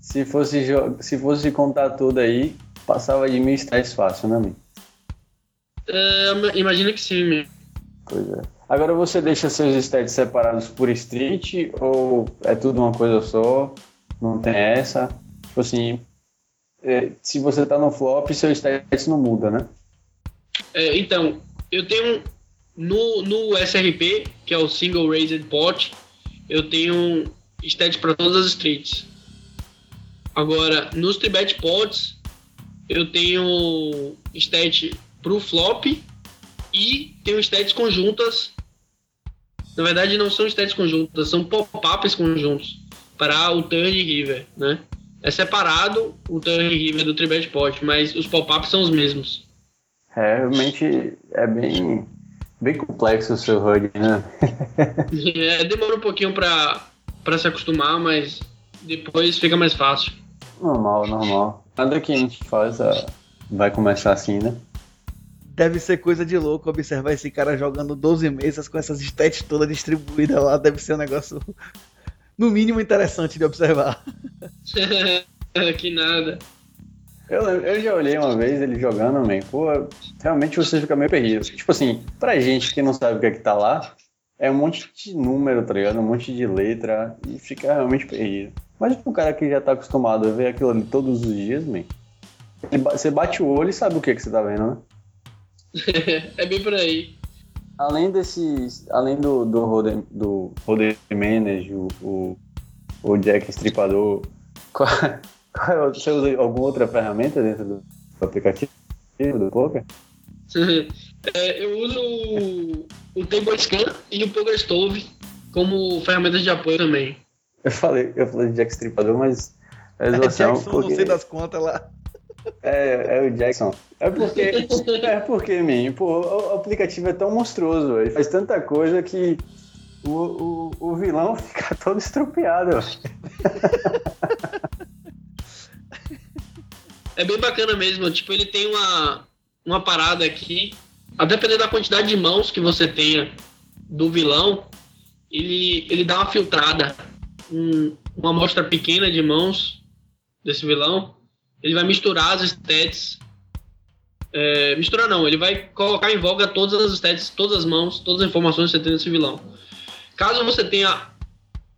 Se fosse, se fosse contar tudo aí, passava de mil stats fácil, né, amigo? É, imagina que sim, meu. Pois é. Agora você deixa seus stats separados por street ou é tudo uma coisa só? Não tem essa? Tipo assim, é, se você tá no flop, seu stats não muda, né? É, então, eu tenho no, no SRP, que é o Single Raised Pot, eu tenho stats para todas as streets. Agora, nos Tribet Pods, eu tenho stat pro flop e tenho stats conjuntas. Na verdade, não são stats conjuntas, são pop-ups conjuntos para o Turn River, né? É separado o Turn River do Tribet Pod, mas os pop-ups são os mesmos. É, realmente é bem, bem complexo o seu HUD, né? É, demora um pouquinho pra, pra se acostumar, mas depois fica mais fácil. Normal, normal. Nada que a gente faz ah, vai começar assim, né? Deve ser coisa de louco observar esse cara jogando 12 mesas com essas stats todas distribuídas lá. Deve ser um negócio, no mínimo, interessante de observar. que nada. Eu, eu já olhei uma vez ele jogando, man. Pô, realmente você fica meio perdido. Tipo assim, pra gente que não sabe o que é que tá lá, é um monte de número, tá ligado? Um monte de letra e fica realmente perdido. Mas pro cara que já tá acostumado a ver aquilo ali todos os dias, man, você bate o olho e sabe o que, que você tá vendo, né? é bem por aí. Além desses. Além do, do Roder, do Roder Manage, o, o, o Jack Estripador, qual, qual é o- você usa alguma outra ferramenta dentro do, do aplicativo do poker? É, eu uso o, o Table Scan e o Poker Stove como ferramentas de apoio também. Eu falei, eu falei de Jack Estripador, mas é zoação, Jackson, não porque sei das contas lá. É, é o Jackson. É porque, é porque, mim, pô, o aplicativo é tão monstruoso, ele faz tanta coisa que o, o, o vilão fica todo estropiado. É bem bacana mesmo. Tipo, ele tem uma, uma parada aqui. A depender da quantidade de mãos que você tenha do vilão, ele, ele dá uma filtrada. Um- uma amostra pequena de mãos desse vilão. Ele vai misturar as stats. É, misturar não, ele vai colocar em voga todas as stats, todas as mãos, todas as informações que você tem desse vilão. Caso você tenha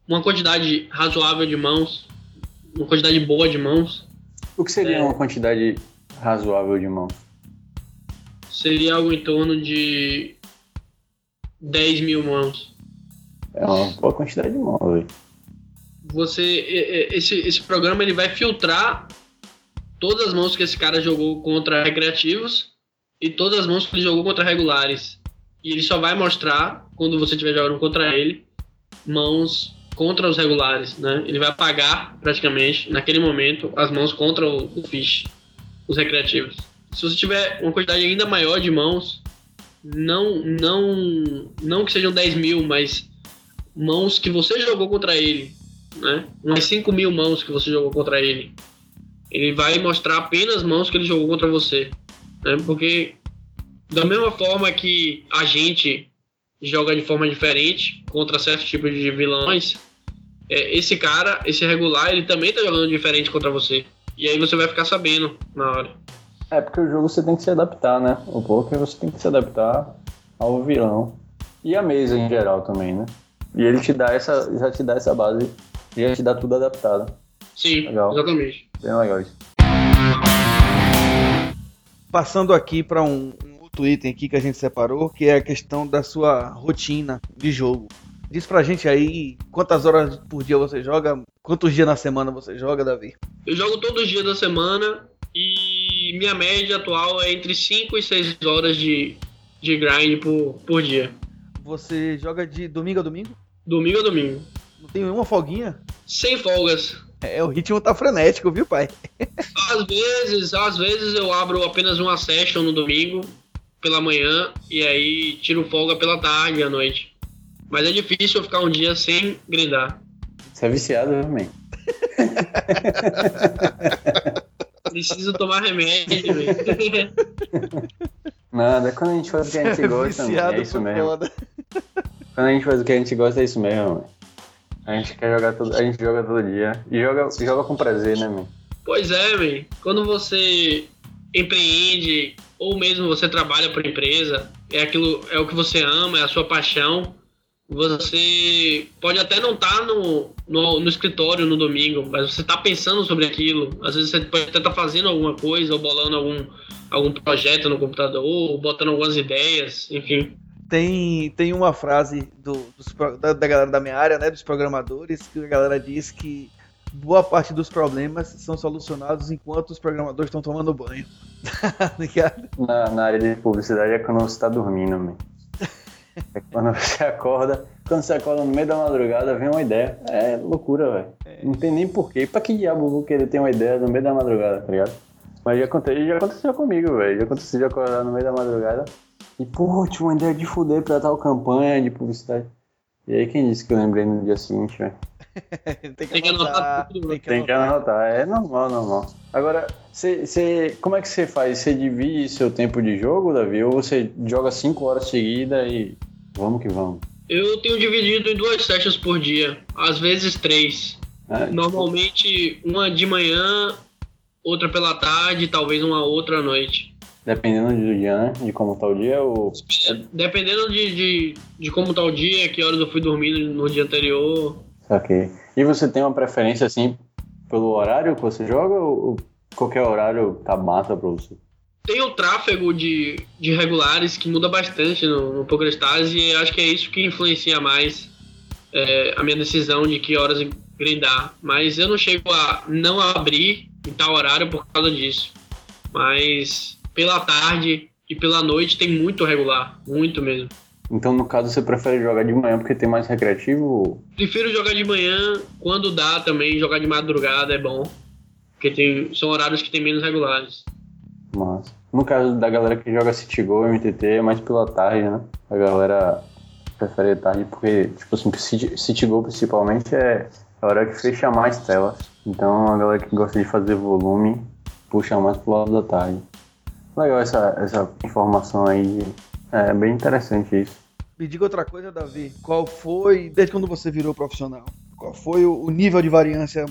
uma quantidade razoável de mãos, uma quantidade boa de mãos, O que seria É. uma quantidade razoável de mão? seria algo em torno de 10 mil mãos. É uma boa quantidade de mão, velho. Você, esse, esse programa ele vai filtrar todas as mãos que esse cara jogou contra recreativos e todas as mãos que ele jogou contra regulares. E ele só vai mostrar, quando você estiver jogando contra ele, mãos contra os regulares, né? Ele vai apagar, praticamente, naquele momento, as mãos contra o, o fish, os recreativos. Se você tiver uma quantidade ainda maior de mãos, não, não, não que sejam 10 mil, mas mãos que você jogou contra ele, né? Umas 5 mil mãos que você jogou contra ele. Ele vai mostrar apenas mãos que ele jogou contra você, né? Porque da mesma forma que a gente joga de forma diferente contra certos tipos de vilões, é, esse cara, esse regular, ele também tá jogando diferente contra você. E aí você vai ficar sabendo na hora. É, porque o jogo você tem que se adaptar, né? O poker você tem que se adaptar ao vilão. E a mesa em geral também, né? E ele te dá essa. já te dá essa base. Já te dá tudo adaptado. Sim, legal. exatamente. Bem legal isso. Passando aqui para um, um outro item aqui que a gente separou, que é a questão da sua rotina de jogo. Diz pra gente aí quantas horas por dia você joga, quantos dias na semana você joga, Davi? Eu jogo todos os dias da semana e minha média atual é entre 5 e 6 horas de, de grind por, por dia. Você joga de domingo a domingo? Domingo a domingo. Não tem nenhuma folguinha? Sem folgas. É, o ritmo tá frenético, viu, pai? às vezes, às vezes eu abro apenas uma session no domingo pela manhã e aí tiro folga pela tarde à noite. Mas é difícil eu ficar um dia sem grindar. Você é viciado, também. Preciso tomar remédio, velho. Nada, quando a gente faz o que a gente gosta, é isso mesmo. Foda. Quando a gente faz o que a gente gosta, é isso mesmo, mano. A gente quer jogar todo, a gente joga todo dia. E joga, joga com prazer, né, mano? Pois é, velho. Quando você empreende ou mesmo você trabalha para empresa, é aquilo, é o que você ama, é a sua paixão. Você pode até não estar tá no, no, no, escritório no domingo, mas você está pensando sobre aquilo. Às vezes você pode até estar tá fazendo alguma coisa, ou bolando algum, algum projeto no computador, ou botando algumas ideias, enfim. Tem, tem uma frase do, dos, da, da galera da minha área, né, dos programadores, que a galera diz que boa parte dos problemas são solucionados enquanto os programadores estão tomando banho. Tá na, na, área de publicidade é quando você está dormindo, man. É quando você acorda, quando você acorda no meio da madrugada, vem uma ideia. É loucura, velho. É. Não tem nem porquê. Pra que diabo eu vou querer ter uma ideia no meio da madrugada, tá ligado? Mas já aconteceu, já aconteceu comigo, velho. Já aconteceu de acordar no meio da madrugada e, pô, tinha uma ideia de fuder pra tal campanha de publicidade. E aí quem disse que eu lembrei no dia seguinte, velho? tem que, anotar, tudo, tem que tem anotar. que anotar. É normal, normal. Agora, cê, cê, como é que você faz? Você divide seu tempo de jogo, Davi? Ou você joga 5 horas seguidas e vamos que vamos? Eu tenho dividido em duas sessions por dia, às vezes três. É, Normalmente uma de manhã, outra pela tarde, talvez uma outra à noite. Dependendo do dia, né? De como tá o dia ou. Dependendo de, de, de como tá o dia, que horas eu fui dormir no dia anterior. Ok. E você tem uma preferência assim pelo horário que você joga ou qualquer horário tá massa pra você? Tem o tráfego de, de regulares que muda bastante no, no PokerStars e acho que é isso que influencia mais é, a minha decisão de que horas grindar. Mas eu não chego a não abrir em tal horário por causa disso. Mas pela tarde e pela noite tem muito regular, muito mesmo. Então, no caso, você prefere jogar de manhã porque tem mais recreativo? Prefiro jogar de manhã, quando dá também, jogar de madrugada é bom. Porque tem, são horários que tem menos regulares. Mas, no caso da galera que joga City Go, MTT, é mais pela tarde, né? A galera prefere tarde porque, tipo assim, City, City Go principalmente é a hora que fecha mais telas. Então, a galera que gosta de fazer volume puxa mais pro lado da tarde. Legal essa, essa informação aí é bem interessante isso. Me diga outra coisa, Davi. Qual foi, desde quando você virou profissional, qual foi o nível de variância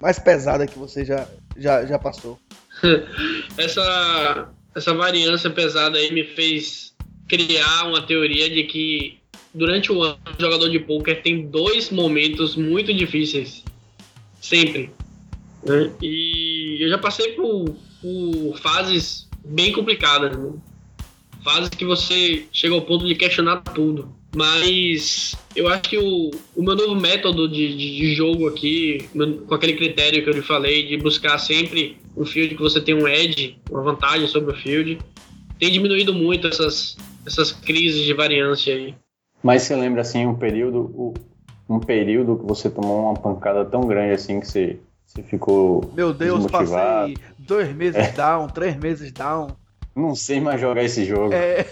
mais pesada que você já, já, já passou? essa, essa variância pesada aí me fez criar uma teoria de que durante o ano o jogador de poker tem dois momentos muito difíceis. Sempre. Né? E eu já passei por, por fases bem complicadas. Né? fases que você chega ao ponto de questionar tudo. Mas eu acho que o, o meu novo método de, de, de jogo aqui, com aquele critério que eu lhe falei, de buscar sempre um field que você tem um edge, uma vantagem sobre o field, tem diminuído muito essas, essas crises de variância aí. Mas você lembra assim um período, um período que você tomou uma pancada tão grande assim que você, você ficou. Meu Deus, passei dois meses é. down, três meses down. Não sei mais jogar esse jogo. É...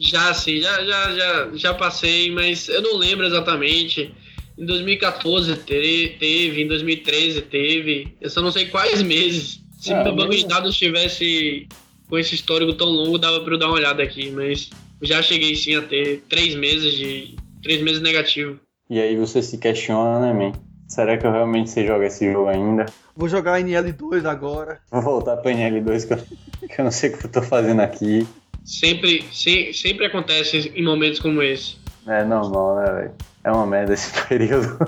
Já sim, já, já, já, já passei, mas eu não lembro exatamente. Em 2014 teve, em 2013 teve. Eu só não sei quais meses. Se ah, meu banco de dados tivesse com esse histórico tão longo, dava para eu dar uma olhada aqui, mas já cheguei sim a ter três meses de. três meses negativo. E aí você se questiona, né, man? Será que eu realmente sei jogar esse jogo ainda? Vou jogar NL2 agora. Vou voltar para NL2 que eu, que eu não sei o que eu tô fazendo aqui. Sempre, se, sempre acontece em momentos como esse. É normal, né, velho? É uma merda esse período.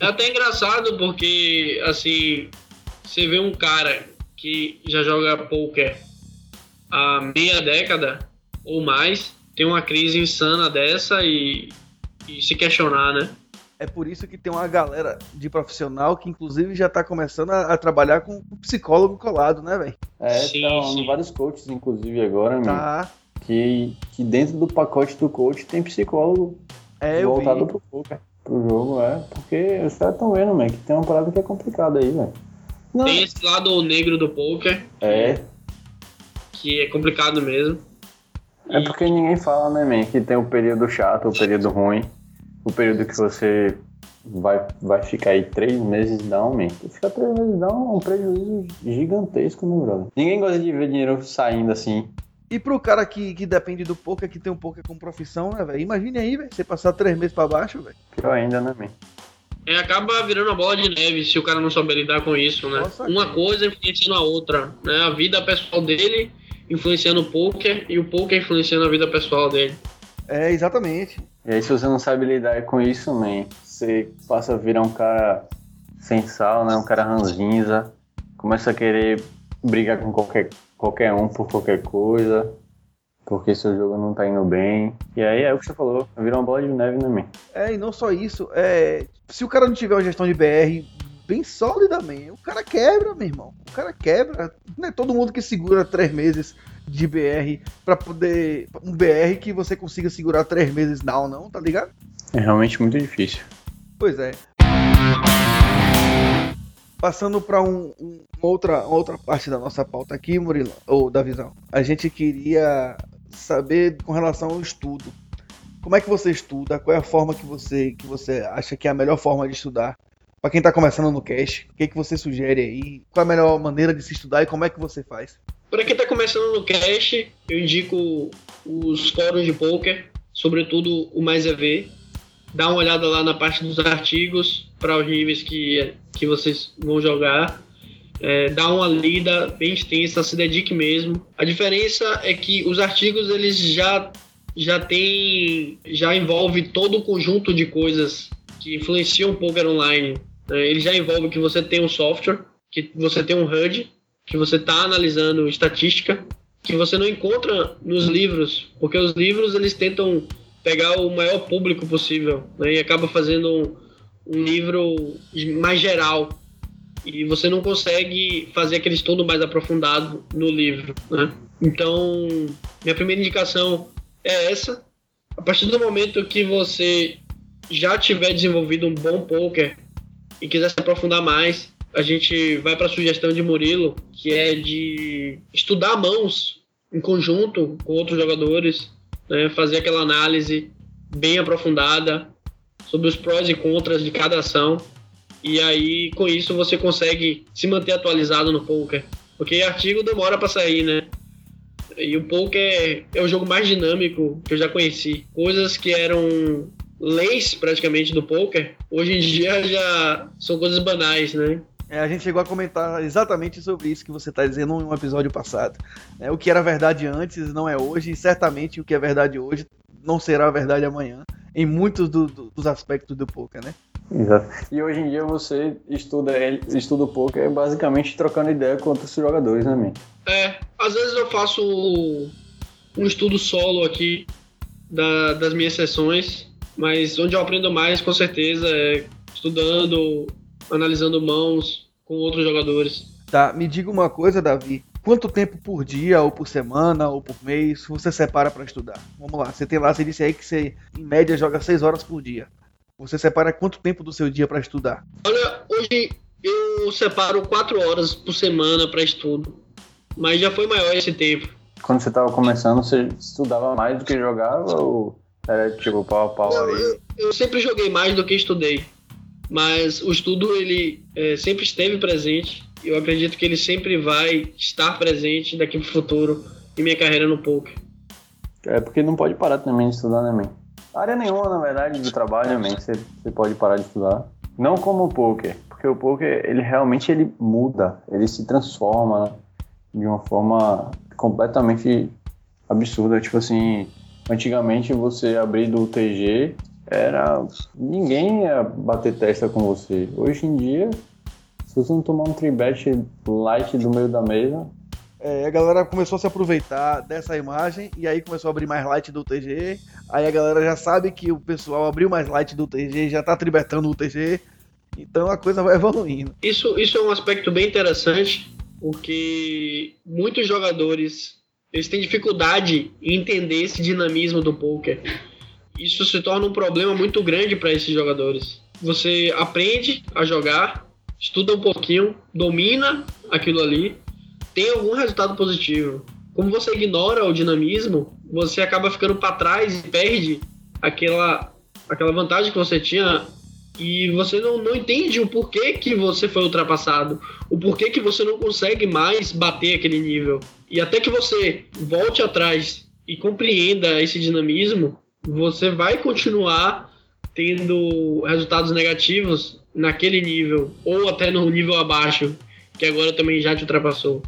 é até engraçado porque, assim, você vê um cara que já joga poker há meia década ou mais, tem uma crise insana dessa e, e se questionar, né? É por isso que tem uma galera de profissional que, inclusive, já tá começando a, a trabalhar com o psicólogo colado, né, velho? É, sim, tá vários coaches, inclusive, agora, tá. que, que dentro do pacote do coach tem psicólogo é, voltado pro poker, pro jogo, é. Porque os caras estão vendo, man, que tem uma parada que é complicada aí, velho. Tem esse lado negro do poker. É. Que é complicado mesmo. É porque ninguém fala, né, man, que tem o um período chato, o um período ruim o período que você vai, vai ficar aí três meses down, man. Ficar três meses down é um prejuízo gigantesco, meu brother. Ninguém gosta de ver dinheiro saindo assim. E pro cara que, que depende do poker, que tem um poker como profissão, né, velho? Imagine aí, velho, você passar três meses pra baixo, velho. Pior ainda, né, man? É, acaba virando uma bola de neve se o cara não souber lidar com isso, né? Nossa, uma coisa influenciando a outra, né? A vida pessoal dele influenciando o poker e o poker influenciando a vida pessoal dele. É, exatamente. E aí, se você não sabe lidar com isso, man, você passa a virar um cara sem sal, né? Um cara ranzinza, começa a querer brigar com qualquer, qualquer um por qualquer coisa, porque seu jogo não tá indo bem. E aí é o que você falou, vira uma bola de neve, né, man? É, e não só isso, é... se o cara não tiver uma gestão de BR bem sólida, man, o cara quebra, meu irmão. O cara quebra. Não é todo mundo que segura três meses de BR para poder. Um BR que você consiga segurar três meses down, não, tá ligado? É realmente muito difícil. Pois é. Passando para um, um, outra, outra parte da nossa pauta aqui, Murilo, ou da visão. A gente queria saber com relação ao estudo. Como é que você estuda? Qual é a forma que você, que você acha que é a melhor forma de estudar? Para quem está começando no cash, o que, que você sugere aí? Qual é a melhor maneira de se estudar e como é que você faz? Para quem está começando no cash, eu indico os fóruns de poker, sobretudo o Mais EV. Dá uma olhada lá na parte dos artigos para os níveis que, que vocês vão jogar. É, dá uma lida bem extensa, se dedique mesmo. A diferença é que os artigos eles já já tem já envolve todo o conjunto de coisas que influenciam o poker online. É, ele já envolve que você tem um software, que você tem um HUD, que você está analisando estatística que você não encontra nos livros, porque os livros eles tentam pegar o maior público possível né, e acaba fazendo um, um livro mais geral e você não consegue fazer aquele estudo mais aprofundado no livro, né? Então, minha primeira indicação é essa. A partir do momento que você já tiver desenvolvido um bom poker e quiser se aprofundar mais, a gente vai para a sugestão de Murilo, que é de estudar mãos em conjunto com outros jogadores, né, fazer aquela análise bem aprofundada sobre os prós e contras de cada ação. E aí, com isso, você consegue se manter atualizado no poker. Porque artigo demora para sair, né? E o poker é o jogo mais dinâmico que eu já conheci. Coisas que eram leis praticamente do poker, hoje em dia já são coisas banais, né? É, a gente chegou a comentar exatamente sobre isso que você está dizendo em um episódio passado. É, o que era verdade antes não é hoje, e certamente o que é verdade hoje não será verdade amanhã, em muitos do, do, dos aspectos do poker, né? Exato. E hoje em dia você estuda, estuda o poker basicamente trocando ideia com outros jogadores, né, man? É, às vezes eu faço um estudo solo aqui da, das minhas sessões, mas onde eu aprendo mais, com certeza, é estudando, analisando mãos com outros jogadores. Tá, me diga uma coisa, Davi. Quanto tempo por dia, ou por semana, ou por mês, você separa para estudar? Vamos lá, você tem lá, você disse aí que você, em média, joga 6 horas por dia. Você separa quanto tempo do seu dia para estudar? Olha, hoje eu separo 4 horas por semana para estudo. Mas já foi maior esse tempo. quando você tava começando, você estudava mais do que jogava ou era tipo pau a pau Não, ali? eu, eu sempre joguei mais do que estudei. Mas o estudo, ele é, sempre esteve presente. Eu acredito que ele sempre vai estar presente daqui pro futuro em minha carreira no poker. É porque não pode parar também de estudar, né, man? Área nenhuma, na verdade, do trabalho, man, você, você pode parar de estudar. Não como o poker, porque o poker, ele realmente ele muda, ele se transforma né, de uma forma completamente absurda. Tipo assim, antigamente você abrir do TG, era. ninguém ia bater testa com você. Hoje em dia, se você não tomar um tribet light do meio da mesa, É, a galera começou a se aproveitar dessa imagem e aí começou a abrir mais light do TG. Aí a galera já sabe que o pessoal abriu mais light do TG e já tá tribetando o TG. Então a coisa vai evoluindo. Isso, isso é um aspecto bem interessante, porque muitos jogadores eles têm dificuldade em entender esse dinamismo do poker. Isso se torna um problema muito grande para esses jogadores. Você aprende a jogar, estuda um pouquinho, domina aquilo ali, tem algum resultado positivo. Como você ignora o dinamismo, você acaba ficando para trás e perde aquela, aquela vantagem que você tinha e você não, não entende o porquê que você foi ultrapassado, o porquê que você não consegue mais bater aquele nível. E até que você volte atrás e compreenda esse dinamismo, você vai continuar tendo resultados negativos naquele nível, ou até no nível abaixo, que agora também já te ultrapassou.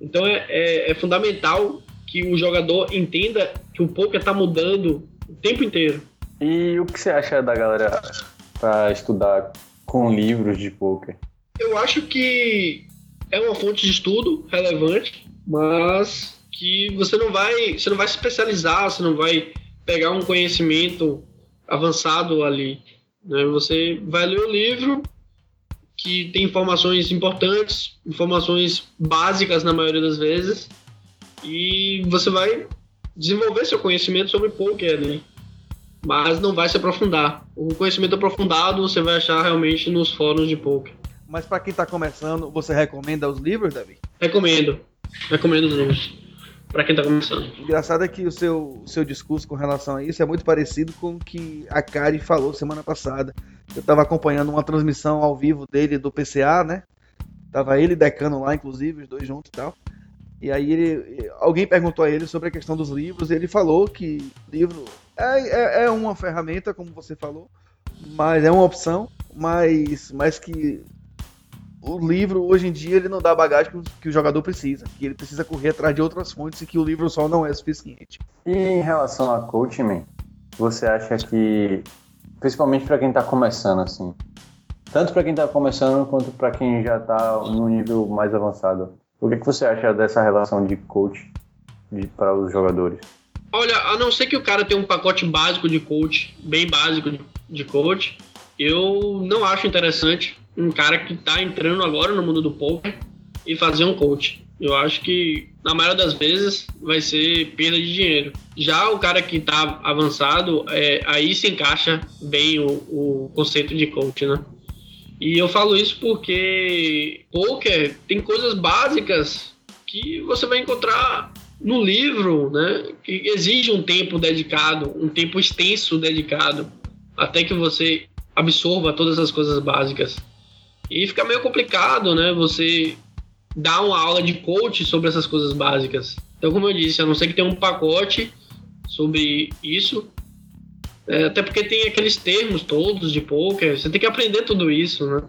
Então é, é, é fundamental que o jogador entenda que o poker está mudando o tempo inteiro. E o que você acha da galera para estudar com livros de poker? Eu acho que é uma fonte de estudo relevante, mas que você não vai, você não vai se especializar, você não vai pegar um conhecimento avançado ali. Né? Você vai ler o livro que tem informações importantes, informações básicas na maioria das vezes, e você vai desenvolver seu conhecimento sobre poker ali. Mas não vai se aprofundar. O conhecimento aprofundado você vai achar realmente nos fóruns de poker. Mas pra quem tá começando, você recomenda os livros, Davi? Recomendo. Recomendo os livros. Pra quem tá começando. Engraçado é que o seu, o seu discurso com relação a isso é muito parecido com o que a Kari falou semana passada. Eu tava acompanhando uma transmissão ao vivo dele do PCA, né? Tava ele Decano lá, inclusive, os dois juntos e tal. E aí ele, alguém perguntou a ele sobre a questão dos livros e ele falou que livro é, é, é uma ferramenta, como você falou, mas é uma opção, mas, mas que o livro hoje em dia ele não dá a bagagem que o, que o jogador precisa, que ele precisa correr atrás de outras fontes e que o livro só não é suficiente. E em relação a coaching, man, você acha que, principalmente para quem tá começando assim, tanto para quem tá começando quanto para quem já tá no nível mais avançado, o que, que você acha dessa relação de coach de, para os jogadores? Olha, a não ser que o cara tenha um pacote básico de coach, bem básico de, de coach, eu não acho interessante um cara que tá entrando agora no mundo do poker e fazer um coach. Eu acho que na maioria das vezes vai ser perda de dinheiro. Já o cara que tá avançado, é, aí se encaixa bem o, o conceito de coach, né? E eu falo isso porque poker tem coisas básicas que você vai encontrar no livro, né? Que exige um tempo dedicado, um tempo extenso dedicado, até que você absorva todas as coisas básicas. E fica meio complicado, né? Você dar uma aula de coach sobre essas coisas básicas. Então, como eu disse, a não ser que tenha um pacote sobre isso, é, até porque tem aqueles termos todos de poker, você tem que aprender tudo isso, né?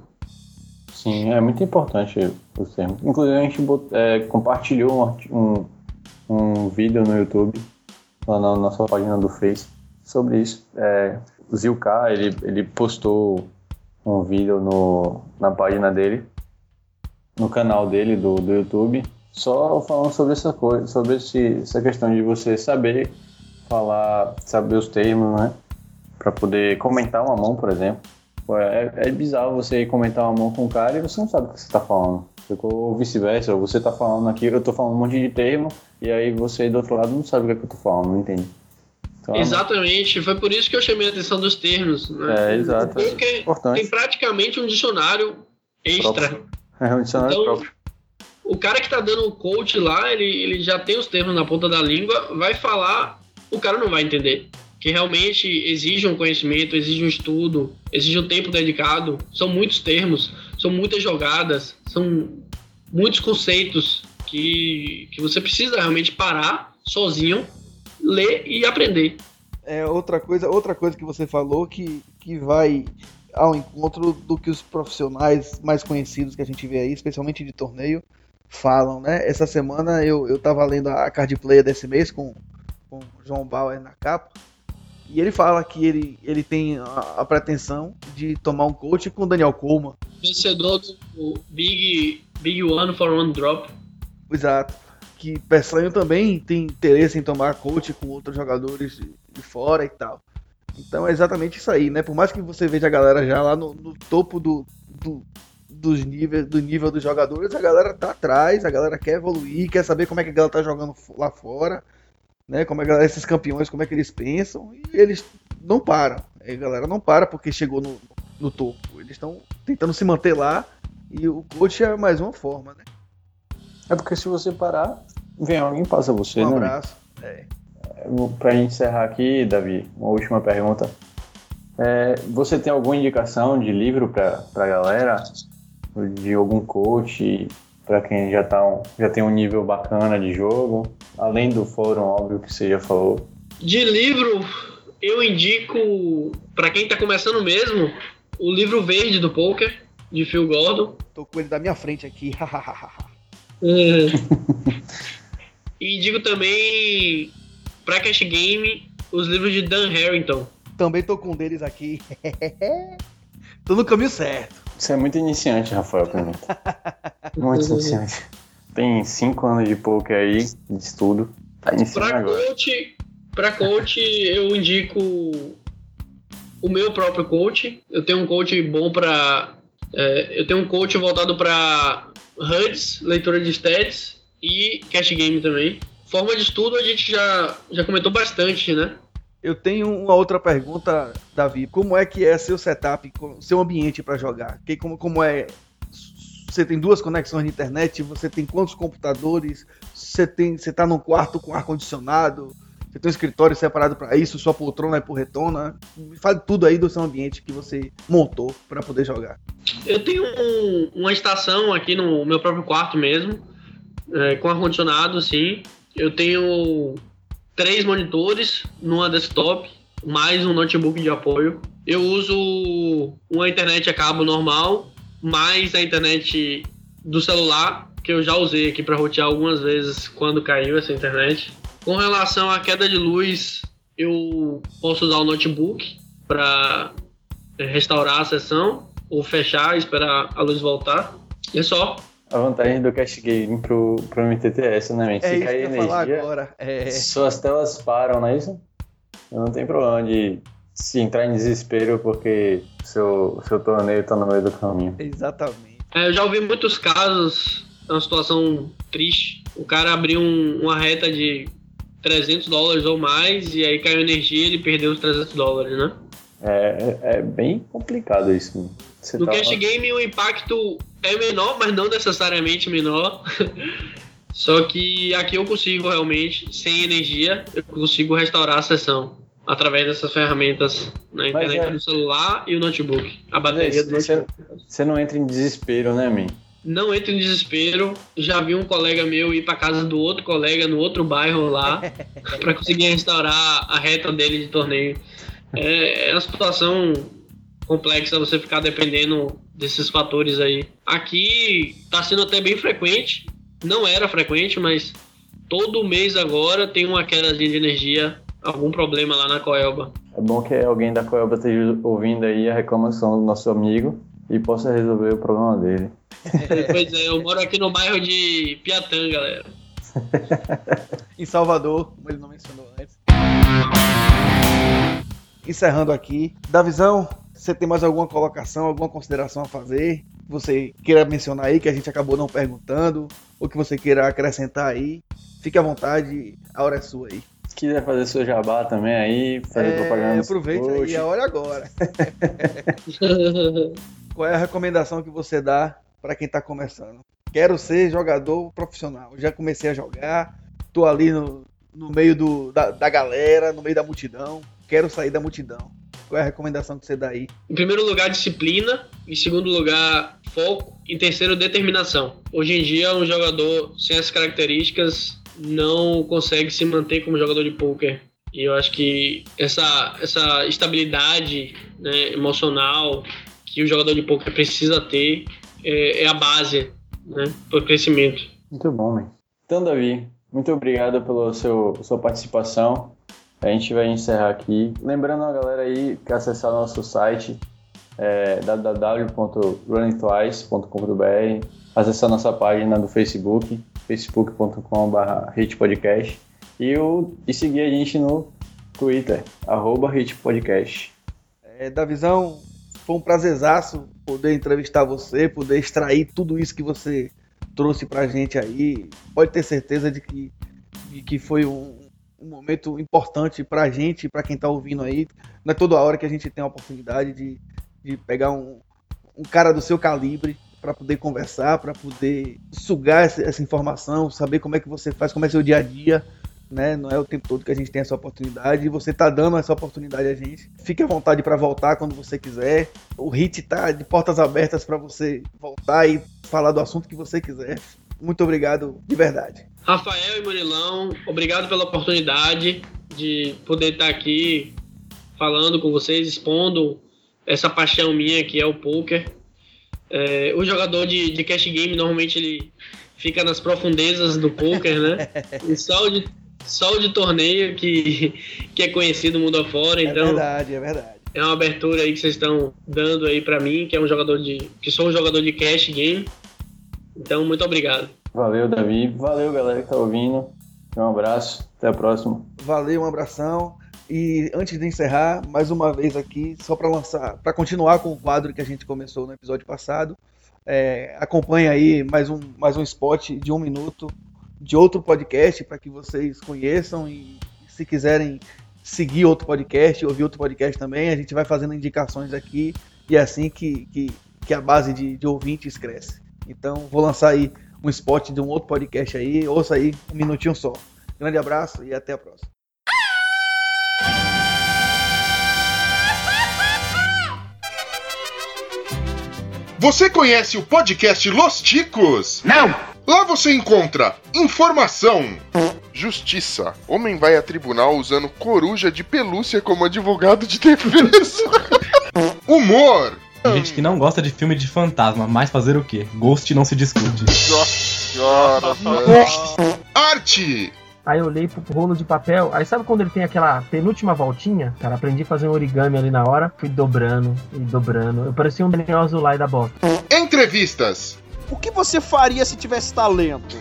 Sim, é muito importante os termos. Inclusive, a gente é, compartilhou um, um, um, vídeo no YouTube, lá na nossa página do Face, sobre isso. É, o Zilka, ele, ele postou um vídeo no, na página dele, no canal dele do, do YouTube, só falando sobre essa coisa, sobre esse, essa questão de você saber falar, saber os termos, né? Para poder comentar uma mão, por exemplo. É, é bizarro você comentar uma mão com um cara e você não sabe o que você tá falando. Ou vice-versa, você tá falando aqui, eu tô falando um monte de termo, e aí você do outro lado não sabe o que, é que eu tô falando, não entende. Exatamente, foi por isso que eu chamei a atenção dos termos. Né? É, exato. Porque Importante. tem praticamente um dicionário extra. É um dicionário Então, próprio. o cara que tá dando o coach lá, ele, ele já tem os termos na ponta da língua, vai falar, o cara não vai entender. Que realmente exige um conhecimento, exige um estudo, exige um tempo dedicado. São muitos termos, são muitas jogadas, são muitos conceitos que, que você precisa realmente parar sozinho, ler e aprender. É outra coisa, outra coisa que você falou que, que vai ao encontro do que os profissionais mais conhecidos que a gente vê aí, especialmente de torneio, falam, né? Essa semana eu, eu tava lendo a card player desse mês com, com o João Bauer na capa. E ele fala que ele, ele tem a, a pretensão de tomar um coach com o Daniel Coleman. Vencedor do Big, Big One for One Drop. Exato. Que Peçanho também tem interesse em tomar coach com outros jogadores de, fora e tal. Então é exatamente isso aí, né? Por mais que você veja a galera já lá no, no topo do, do, dos níveis, do nível dos jogadores, a galera tá atrás, a galera quer evoluir, quer saber como é que a galera tá jogando lá fora, né? Como é que esses campeões, como é que eles pensam, e eles não param. A galera não para porque chegou no, no topo. Eles estão tentando se manter lá e o coach é mais uma forma, né? É porque se você parar, vem alguém e passa você, um né? Um abraço. É. Pra gente encerrar aqui, Davi, uma última pergunta. É, você tem alguma indicação de livro pra, pra galera? De algum coach para quem já, tá um, já tem um nível bacana de jogo? Além do fórum, óbvio, que você já falou. De livro, eu indico, para quem tá começando mesmo, o livro verde do poker, de Phil Gordon. Tô com ele da minha frente aqui. é. e digo também para Cash Game os livros de Dan Harrington. Também tô com um deles aqui. tô no caminho certo. Você é muito iniciante, Rafael, pra mim. muito iniciante. Tem cinco anos de poker aí, de estudo. Tá iniciando pra agora. Coach, pra coach, eu indico o meu próprio coach. Eu tenho um coach bom pra. É, eu tenho um coach voltado pra HUDs, leitura de stats e cash game também. Forma de estudo a gente já, já comentou bastante, né? Eu tenho uma outra pergunta, Davi. Como é que é seu setup, seu ambiente para jogar? Que, como, como é? Você tem duas conexões de internet? Você tem quantos computadores? Você tem, você tá num quarto com ar condicionado? Você tem um escritório separado para isso? Sua poltrona é porretona? Me fale tudo aí do seu ambiente que você montou para poder jogar. Eu tenho um, uma estação aqui no meu próprio quarto mesmo, é, com ar condicionado, sim. Eu tenho três monitores numa desktop, mais um notebook de apoio. Eu uso uma internet a cabo normal, mais a internet do celular, que eu já usei aqui para rotear algumas vezes quando caiu essa internet. Com relação à queda de luz, eu posso usar o notebook para restaurar a sessão ou fechar, esperar a luz voltar. É só. A vantagem do cash game pro, pro MTTS, né? Se É que cair energia, agora. É... suas telas param, não é isso? Não tem problema de se entrar em desespero porque seu, seu torneio tá no meio do caminho. Exatamente. É, eu já ouvi muitos casos, é uma situação triste. O cara abriu um- uma reta de 300 dólares ou mais e aí caiu energia e ele perdeu os 300 dólares, né? É, é, é bem complicado isso. Você No tá cash game o impacto é menor, mas não necessariamente menor. Só que aqui eu consigo realmente, sem energia, eu consigo restaurar a sessão através dessas ferramentas na internet é- do celular e o notebook. A Mas bateria do você, notebook. você não entra em desespero, né, man? Não entre em desespero. Já vi um colega meu ir para casa do outro colega no outro bairro lá para conseguir restaurar a reta dele de torneio. É, é uma situação complexa você ficar dependendo desses fatores aí. Aqui tá sendo até bem frequente. Não era frequente, mas todo mês agora tem uma quedazinha de energia, algum problema lá na Coelba. É bom que alguém da Coelba esteja ouvindo aí a reclamação do nosso amigo e possa resolver o problema dele. pois é, eu moro aqui no bairro de Piatã, galera. Em Salvador, como ele não mencionou antes. Encerrando aqui. Davizão, você tem mais alguma colocação, alguma consideração a fazer? Que você queira mencionar aí, que a gente acabou não perguntando, ou que você queira acrescentar aí? Fique à vontade, a hora é sua aí. Se quiser fazer seu jabá também aí, fazer É, propaganda. seu aí, coach. a hora é agora. Qual é a recomendação que você dá para quem está começando? quero ser jogador profissional. Já comecei a jogar, tô ali no, no meio do, da, da galera, no meio da multidão. Quero sair da multidão. Qual é a recomendação que você dá aí? Em primeiro lugar, disciplina. Em segundo lugar, foco. Em terceiro, determinação. Hoje em dia, um jogador sem essas características não consegue se manter como jogador de poker. E eu acho que essa, essa estabilidade né, emocional que o jogador de poker precisa ter é, é a base né, para o crescimento. Muito bom, man. Então, Davi, muito obrigado pela seu, sua participação. A gente vai encerrar aqui. Lembrando a galera aí que acessar nosso site é, www.runningtwice.com.br acessar nossa página do Facebook, facebook.com.br hitpodcast e, o, e seguir a gente no Twitter, arroba hitpodcast. É, Davizão, foi um prazerzaço poder entrevistar você, poder extrair tudo isso que você trouxe pra gente aí. Pode ter certeza de que, de que foi um, um momento importante pra gente, pra quem tá ouvindo aí. Não é toda hora que a gente tem a oportunidade de, de pegar um, um cara do seu calibre para poder conversar, para poder sugar essa, essa, informação, saber como é que você faz, como é seu dia a dia, né? Não é o tempo todo que a gente tem essa oportunidade e você tá dando essa oportunidade a gente. Fique à vontade para voltar quando você quiser. O Hit tá de portas abertas para você voltar e falar do assunto que você quiser. Muito obrigado, de verdade. Rafael e Murilão, obrigado pela oportunidade de poder estar aqui falando com vocês, expondo essa paixão minha que é o poker. É, o jogador de, de cash game normalmente ele fica nas profundezas do poker, né? E só o de, só o de torneio que, que é conhecido mundo afora. Então, é verdade, é verdade. É uma abertura aí que vocês estão dando aí para mim, que é um jogador de. que sou um jogador de cash game. Então, muito obrigado. Valeu, Davi. Valeu, galera que tá ouvindo. Um abraço. Até a próxima. Valeu, um abração. E antes de encerrar, mais uma vez aqui, só para lançar, para continuar com o quadro que a gente começou no episódio passado, é, acompanha aí mais um, mais um spot de um minuto de outro podcast para que vocês conheçam e se quiserem seguir outro podcast, ouvir outro podcast também, a gente vai fazendo indicações aqui e é assim que, que, que a base de, de ouvintes cresce. Então vou lançar aí um spot de um outro podcast aí, ouça aí um minutinho só. Grande abraço e até a próxima. Você conhece o podcast Los Ticos? Não! Lá você encontra informação. Justiça. Homem vai a tribunal usando coruja de pelúcia como advogado de defesa. Humor. Tem gente que não gosta de filme de fantasma, mas fazer o quê? Ghost não se discute. Nossa. Arte. Aí eu olhei pro rolo de papel. Aí sabe quando ele tem aquela penúltima voltinha? Cara, aprendi a fazer um origami ali na hora. Fui dobrando e dobrando. Eu parecia um Daniel Azulay da bota. Entrevistas. O que você faria se tivesse talento?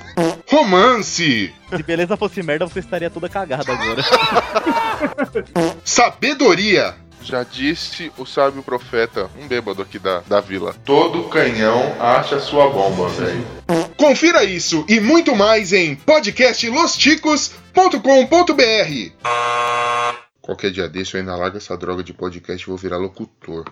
Romance. Se beleza fosse merda, você estaria toda cagada agora. Sabedoria. Já disse o sábio profeta, um bêbado aqui da, da vila. Todo canhão acha sua bomba, velho. Confira isso e muito mais em podcastlosticos.com.br. Qualquer dia desse eu ainda largo essa droga de podcast e vou virar locutor.